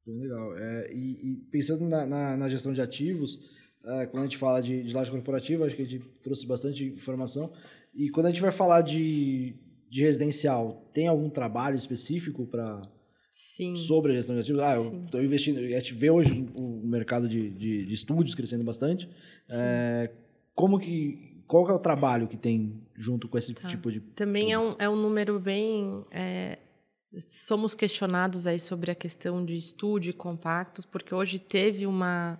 Bem legal. É, e, e, pensando na, na, na, gestão de ativos, é, quando a gente fala de, de laje corporativa, acho que a gente trouxe bastante informação. E quando a gente vai falar de, de residencial, tem algum trabalho específico para sobre a gestão de ativos? Ah, eu estou investindo. A gente vê hoje o mercado de, de, de estúdios crescendo bastante. É, como que qual que é o trabalho que tem junto com esse tá. tipo de
também é um, é um número bem é, somos questionados aí sobre a questão de estúdio compactos, porque hoje teve uma,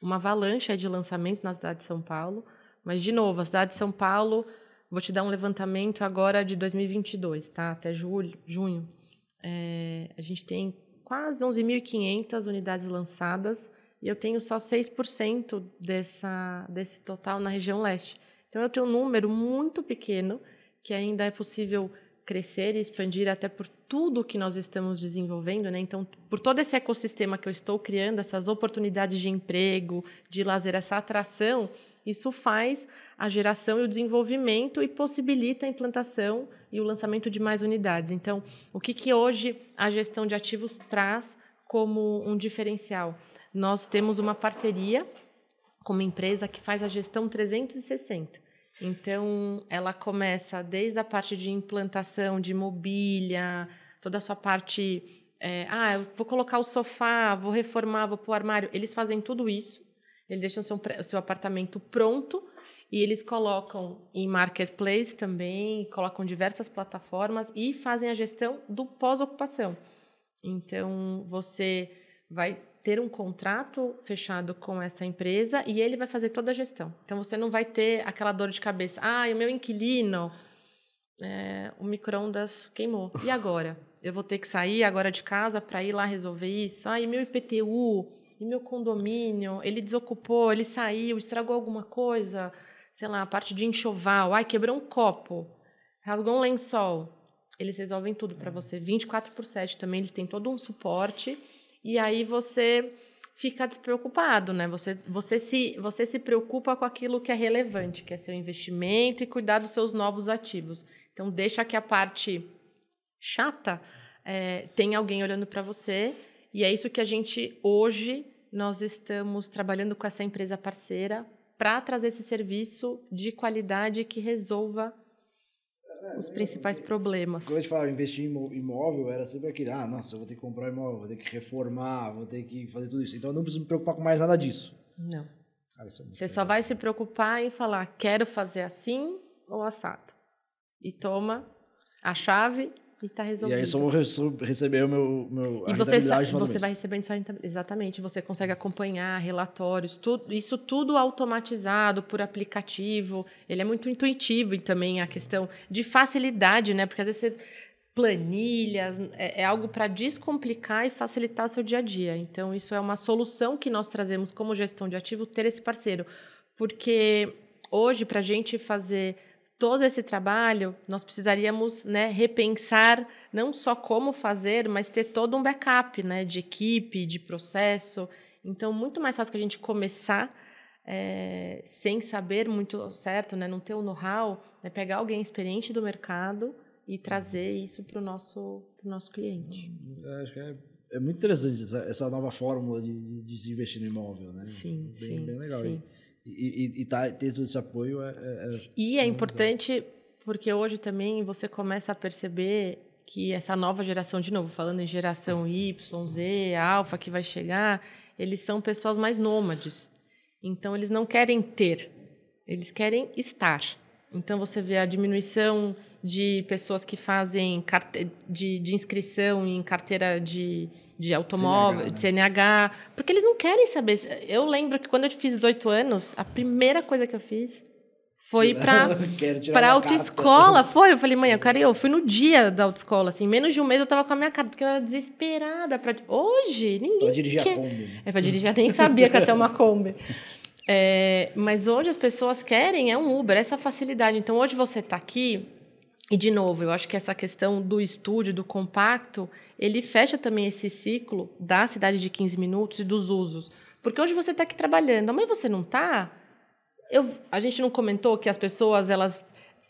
uma avalanche de lançamentos na cidade de São Paulo. Mas, de novo, a cidade de São Paulo, vou te dar um levantamento agora de 2022, tá? até julho, junho. É, a gente tem quase 11.500 unidades lançadas e eu tenho só 6% dessa, desse total na região leste. Então, eu tenho um número muito pequeno que ainda é possível crescer e expandir até por tudo que nós estamos desenvolvendo, né? Então, por todo esse ecossistema que eu estou criando, essas oportunidades de emprego, de lazer, essa atração, isso faz a geração e o desenvolvimento e possibilita a implantação e o lançamento de mais unidades. Então, o que, que hoje a gestão de ativos traz como um diferencial? Nós temos uma parceria com uma empresa que faz a gestão 360. Então, ela começa desde a parte de implantação de mobília, toda a sua parte. É, ah, eu vou colocar o sofá, vou reformar, vou pôr o armário. Eles fazem tudo isso. Eles deixam seu, seu apartamento pronto e eles colocam em marketplace também, colocam diversas plataformas e fazem a gestão do pós-ocupação. Então, você vai ter um contrato fechado com essa empresa e ele vai fazer toda a gestão. Então você não vai ter aquela dor de cabeça. Ah, o meu inquilino, é, o micro-ondas queimou. E agora? Eu vou ter que sair agora de casa para ir lá resolver isso? Ah, e meu IPTU? E meu condomínio? Ele desocupou, ele saiu, estragou alguma coisa? Sei lá, a parte de enxoval. Ai, quebrou um copo, rasgou um lençol. Eles resolvem tudo para você. 24 por 7 também, eles têm todo um suporte e aí você fica despreocupado, né? Você, você, se, você se preocupa com aquilo que é relevante, que é seu investimento e cuidar dos seus novos ativos. Então, deixa que a parte chata é, tem alguém olhando para você. E é isso que a gente, hoje, nós estamos trabalhando com essa empresa parceira para trazer esse serviço de qualidade que resolva os principais problemas.
Quando a gente falava investir em imóvel, era sempre aquele, ah, nossa, eu vou ter que comprar um imóvel, vou ter que reformar, vou ter que fazer tudo isso. Então eu não preciso me preocupar com mais nada disso.
Não. Cara, é Você legal. só vai se preocupar em falar, quero fazer assim ou assado. E toma a chave e está resolvido.
E aí só vou receber o meu, meu
e você, você vai recebendo sua exatamente, você consegue acompanhar relatórios, tudo, isso tudo automatizado por aplicativo. Ele é muito intuitivo e também a questão de facilidade, né? Porque às vezes você planilhas, é, é algo para descomplicar e facilitar seu dia a dia. Então, isso é uma solução que nós trazemos como gestão de ativo, ter esse parceiro. Porque hoje, para a gente fazer todo esse trabalho, nós precisaríamos né, repensar não só como fazer, mas ter todo um backup né, de equipe, de processo. Então, muito mais fácil que a gente começar é, sem saber muito certo, né, não ter o know-how, é pegar alguém experiente do mercado e trazer isso para o nosso, pro nosso cliente.
É, acho que é, é muito interessante essa, essa nova fórmula de, de, de, se investir no imóvel. Né?
Sim, bem, sim.
Bem legal.
Sim.
E, e, e tá, ter todo esse apoio é. é,
é e é importante porque hoje também você começa a perceber que essa nova geração, de novo, falando em geração Y, Z, Alfa que vai chegar, eles são pessoas mais nômades. Então, eles não querem ter, eles querem estar. Então, você vê a diminuição de pessoas que fazem de, de inscrição em carteira de, de automóvel, CNH, né? de CNH, porque eles não querem saber. Eu lembro que quando eu fiz 18 anos, a primeira coisa que eu fiz foi para para autoescola, foi. Eu falei, mãe, eu quero. Eu fui no dia da autoescola, assim, menos de um mês eu tava com a minha cara, porque eu era desesperada para hoje, ninguém
Para dirigir quer. a Kombi.
É para dirigir, nem sabia que ia ter uma Kombi. É, mas hoje as pessoas querem é um Uber, essa facilidade. Então hoje você está aqui e de novo, eu acho que essa questão do estúdio, do compacto, ele fecha também esse ciclo da cidade de 15 minutos e dos usos. Porque hoje você está aqui trabalhando, amanhã você não está. A gente não comentou que as pessoas elas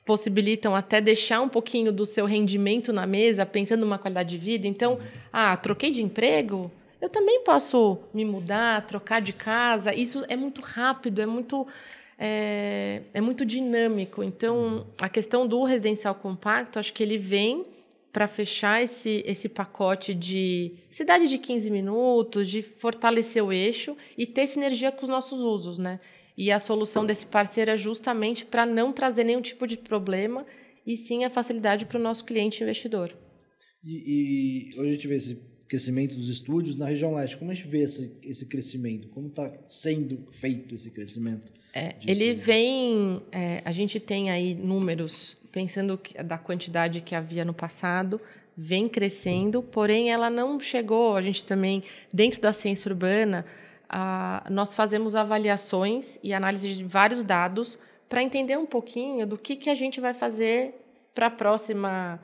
possibilitam até deixar um pouquinho do seu rendimento na mesa, pensando numa qualidade de vida. Então, ah, troquei de emprego, eu também posso me mudar, trocar de casa. Isso é muito rápido, é muito é, é muito dinâmico. Então, a questão do residencial compacto, acho que ele vem para fechar esse, esse pacote de cidade de 15 minutos, de fortalecer o eixo e ter sinergia com os nossos usos, né? E a solução desse parceiro é justamente para não trazer nenhum tipo de problema e sim a facilidade para o nosso cliente investidor.
E, e, hoje a gente vê esse crescimento dos estúdios na região leste. Como a gente vê esse, esse crescimento? Como está sendo feito esse crescimento?
É, ele vem. É, a gente tem aí números pensando que, da quantidade que havia no passado, vem crescendo, porém ela não chegou. A gente também, dentro da ciência urbana, nós fazemos avaliações e análise de vários dados para entender um pouquinho do que, que a gente vai fazer para a próxima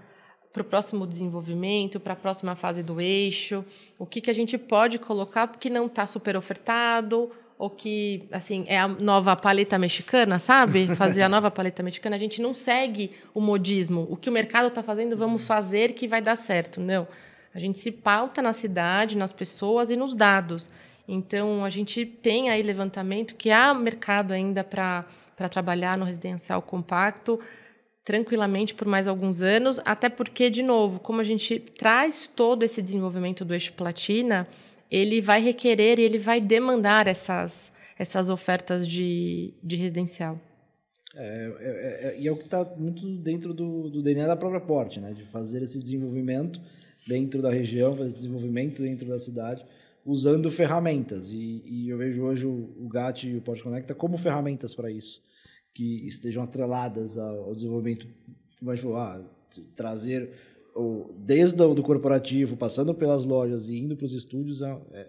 para o próximo desenvolvimento, para a próxima fase do eixo, o que, que a gente pode colocar porque não está super ofertado ou que, assim, é a nova paleta mexicana, sabe? Fazer a nova paleta mexicana. A gente não segue o modismo. O que o mercado está fazendo, vamos fazer que vai dar certo. Não. A gente se pauta na cidade, nas pessoas e nos dados. Então, a gente tem aí levantamento que há mercado ainda para trabalhar no residencial compacto tranquilamente por mais alguns anos, até porque, de novo, como a gente traz todo esse desenvolvimento do eixo platina, ele vai requerer e ele vai demandar essas, essas ofertas de, de residencial.
É, é, é, e é o que está muito dentro do, do DNA da própria Porte, né? de fazer esse desenvolvimento dentro da região, fazer esse desenvolvimento dentro da cidade, usando ferramentas. E, e eu vejo hoje o, o GAT e o Pod Conecta como ferramentas para isso, que estejam atreladas ao, ao desenvolvimento. Gente falou, ah, trazer desde o do corporativo, passando pelas lojas e indo para os estúdios, é, é,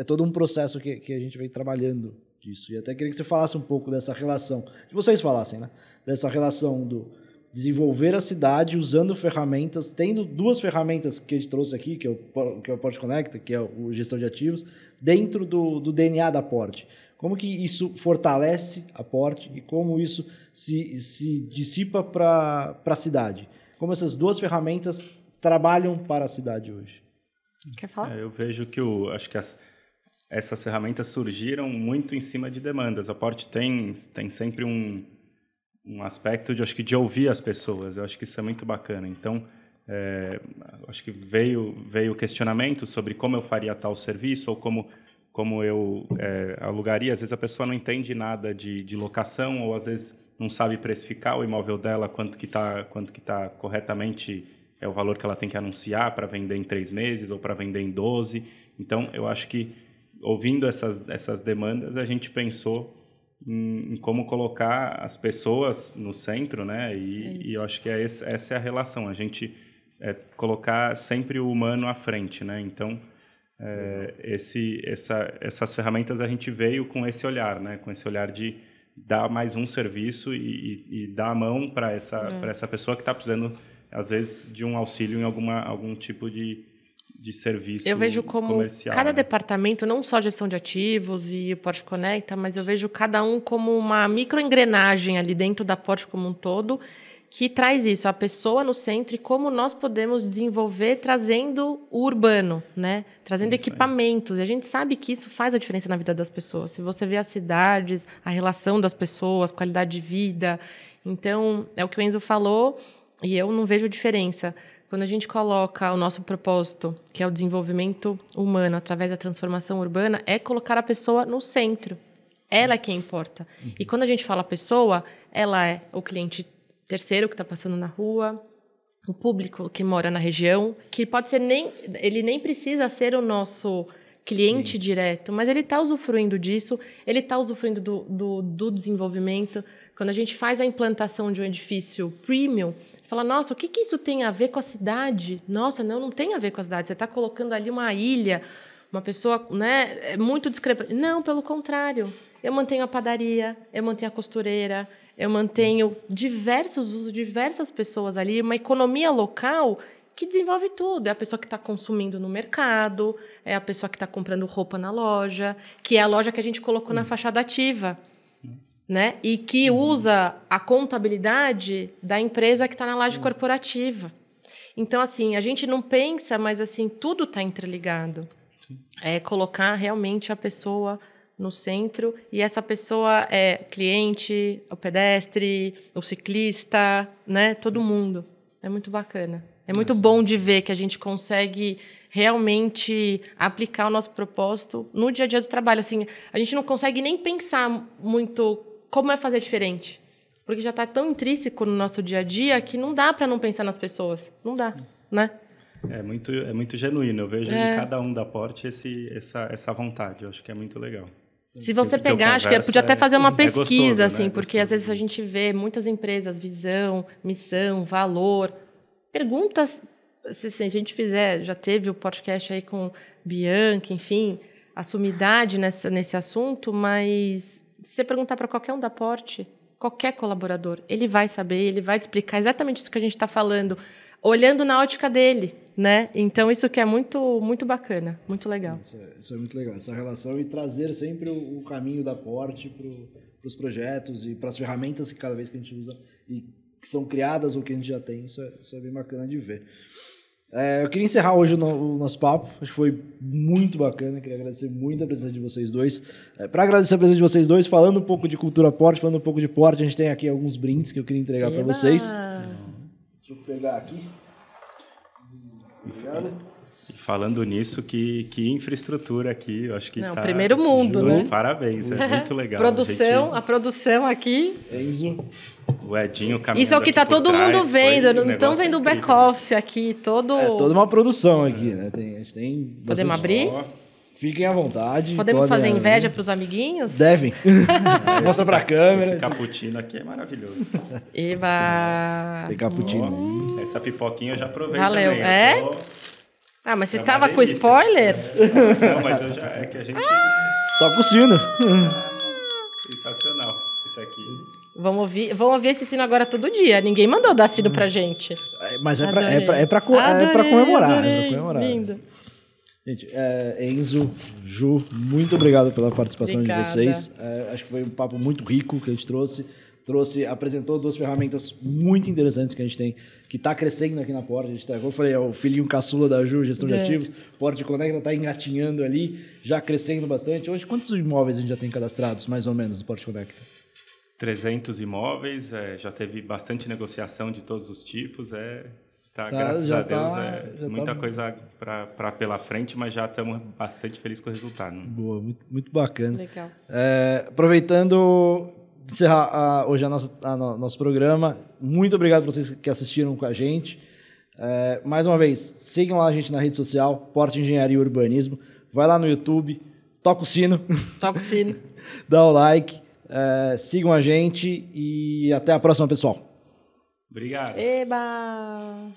é, todo um processo que, que a gente vem trabalhando disso. E até queria que você falasse um pouco dessa relação, que vocês falassem, né? Dessa relação do desenvolver a cidade usando ferramentas, tendo duas ferramentas que a gente trouxe aqui, que é o, que é o Port Connect, que é o gestão de ativos, dentro do, do DNA da Port. Como que isso fortalece a Port e como isso se, se dissipa para a cidade? Como essas duas ferramentas trabalham para a cidade hoje?
Quer falar?
É, eu vejo que o, acho que as, essas ferramentas surgiram muito em cima de demandas. A Port tem, tem sempre um, um aspecto de acho que de ouvir as pessoas. Eu acho que isso é muito bacana. Então, é, acho que veio veio questionamento sobre como eu faria tal serviço ou como como eu é, alugaria. Às vezes a pessoa não entende nada de, de locação ou às vezes não sabe precificar o imóvel dela quanto que está quanto que tá corretamente é o valor que ela tem que anunciar para vender em três meses ou para vender em 12. Então, eu acho que ouvindo essas, essas demandas, a gente pensou em, em, como colocar as pessoas no centro, né? E, é e eu acho que é esse, essa é a relação, a gente é, colocar sempre o humano à frente, né? Então, é, esse, essa, essas ferramentas a gente veio com esse olhar, né? Com esse olhar de dar mais um serviço e, e, e dar a mão para essa, é. para essa pessoa que está precisando, às vezes, de um auxílio em alguma, algum tipo de, de serviço
Eu vejo como
comercial,
cada
né?
departamento, não só gestão de ativos e o Porte Conecta, mas eu vejo cada um como uma microengrenagem ali dentro da Porte como um todo, que traz isso, a pessoa no centro e como nós podemos desenvolver trazendo o urbano, né? Trazendo isso equipamentos. Aí. E a gente sabe que isso faz a diferença na vida das pessoas. Se você vê as cidades, a relação das pessoas, qualidade de vida. Então, é o que o Enzo falou, e eu não vejo diferença. Quando a gente coloca o nosso propósito, que é o desenvolvimento humano através da transformação urbana, é colocar a pessoa no centro. Ela é quem importa. Uhum. E quando a gente fala pessoa, ela é o cliente terceiro que está passando na rua, o público que mora na região, que pode ser nem ele nem precisa ser o nosso cliente Sim. direto, mas ele está usufruindo disso, ele está usufruindo do, do, do, desenvolvimento. Quando a gente faz a implantação de um edifício premium, fala, nossa, o que, que isso tem a ver com a cidade? Nossa, não, não tem a ver com a cidade. Você está colocando ali uma ilha, uma pessoa né, é muito discrepante. Não, pelo contrário. Eu mantenho a padaria, eu mantenho a costureira, eu mantenho diversos usos, diversas pessoas ali, uma economia local que desenvolve tudo. É a pessoa que está consumindo no mercado, é a pessoa que está comprando roupa na loja, que é a loja que a gente colocou na fachada ativa né? E que usa a contabilidade da empresa que está na laje corporativa. Então, assim, a gente não pensa, mas assim, tudo está interligado. É colocar realmente a pessoa no centro e essa pessoa é cliente, o pedestre, o ciclista, né? Todo mundo. É muito bacana. É muito bom de ver que a gente consegue realmente aplicar o nosso propósito no dia a dia do trabalho. Assim, a gente não consegue nem pensar muito como é fazer diferente? Porque já está tão intrínseco no nosso dia a dia que não dá para não pensar nas pessoas. Não dá, né?
É muito, é muito genuíno. Eu vejo é. em cada um da Porte esse, essa, essa vontade. Eu acho que é muito legal.
Se você pegar, acho que podia até fazer uma é, pesquisa, é gostoso, assim, né? porque às vezes a gente vê muitas empresas, visão, missão, valor. Perguntas, se, se a gente fizer, já teve o podcast aí com Bianca, enfim, a sumidade nessa, nesse assunto, mas se você perguntar para qualquer um da Porte, qualquer colaborador, ele vai saber, ele vai te explicar exatamente isso que a gente está falando, olhando na ótica dele, né? Então isso que é muito muito bacana, muito legal.
Isso é, isso é muito legal, essa relação e trazer sempre o, o caminho da Porte para os projetos e para as ferramentas que cada vez que a gente usa e que são criadas ou que a gente já tem, isso é, isso é bem bacana de ver. É, eu queria encerrar hoje o, no, o, nosso papo. Acho que foi muito bacana. Queria agradecer muito a presença de vocês dois. É, Para agradecer a presença de vocês dois, falando um pouco de cultura porte, falando um pouco de porte, a gente tem aqui alguns brindes que eu queria entregar para vocês. Deixa eu pegar aqui.
Obrigado. E falando nisso, que, que infraestrutura aqui, eu acho que
Não,
tá
primeiro mundo, né?
Parabéns, é muito legal.
produção, a, gente... a, produção aqui.
Enzo.
O Edinho caminhando
Isso é o que está todo
trás,
mundo vendo, não estão vendo o back-office aqui, todo...
É toda uma produção aqui, né? Tem, a gente tem
Podemos abrir?
Fiquem à vontade.
Podemos
podem
fazer inveja pros amiguinhos?
Devem. Mostra pra câmera.
Esse cappuccino aqui é maravilhoso.
Eba!
Tem cappuccino.
Ó, essa pipoquinha eu já provei
Valeu.
também.
É?
tô-
Ah, mas você
É
tava com spoiler?
Não, mas eu já... É que a gente...
Toca o sino.
Sensacional. Isso aqui...
Vamos ouvir, vamos ouvir esse sino agora todo dia. Ninguém mandou dar sino pra gente.
É, Mas é pra, é, pra, é, pra, é pra
Adorei,
comemorar. É
adorei.
pra comemorar.
Lindo.
Gente, é, Enzo, Ju, muito obrigado pela participação
Obrigada.
de vocês. É, acho que foi um papo muito rico que a gente trouxe. Trouxe, apresentou duas ferramentas muito interessantes que a gente tem, que está crescendo aqui na Porta. A gente tá, como eu falei, é o filhinho caçula da Ju, gestão de
É.
ativos. Porta Conecta está engatinhando ali, já crescendo bastante. Hoje, quantos imóveis a gente já tem cadastrados, mais ou menos, no Porta Conecta?
300 imóveis, é, já teve bastante negociação de todos os tipos, é, tá,
Tá,
graças
já
a Deus,
tá-
é
já
muita
tá-
coisa para pela frente, mas já estamos bastante felizes com o resultado. né?
Boa, muito, muito bacana.
Legal.
É, aproveitando, encerrar a- hoje a nossa, a no- nosso programa. Muito obrigado para vocês que assistiram com a gente. É, mais uma vez, sigam lá a gente na rede social, Porte Engenharia e Urbanismo. Vai lá no YouTube, toca o sino,
Toca o sino.
dá o like, é, sigam a gente e até a próxima, pessoal.
Obrigado.
Eba!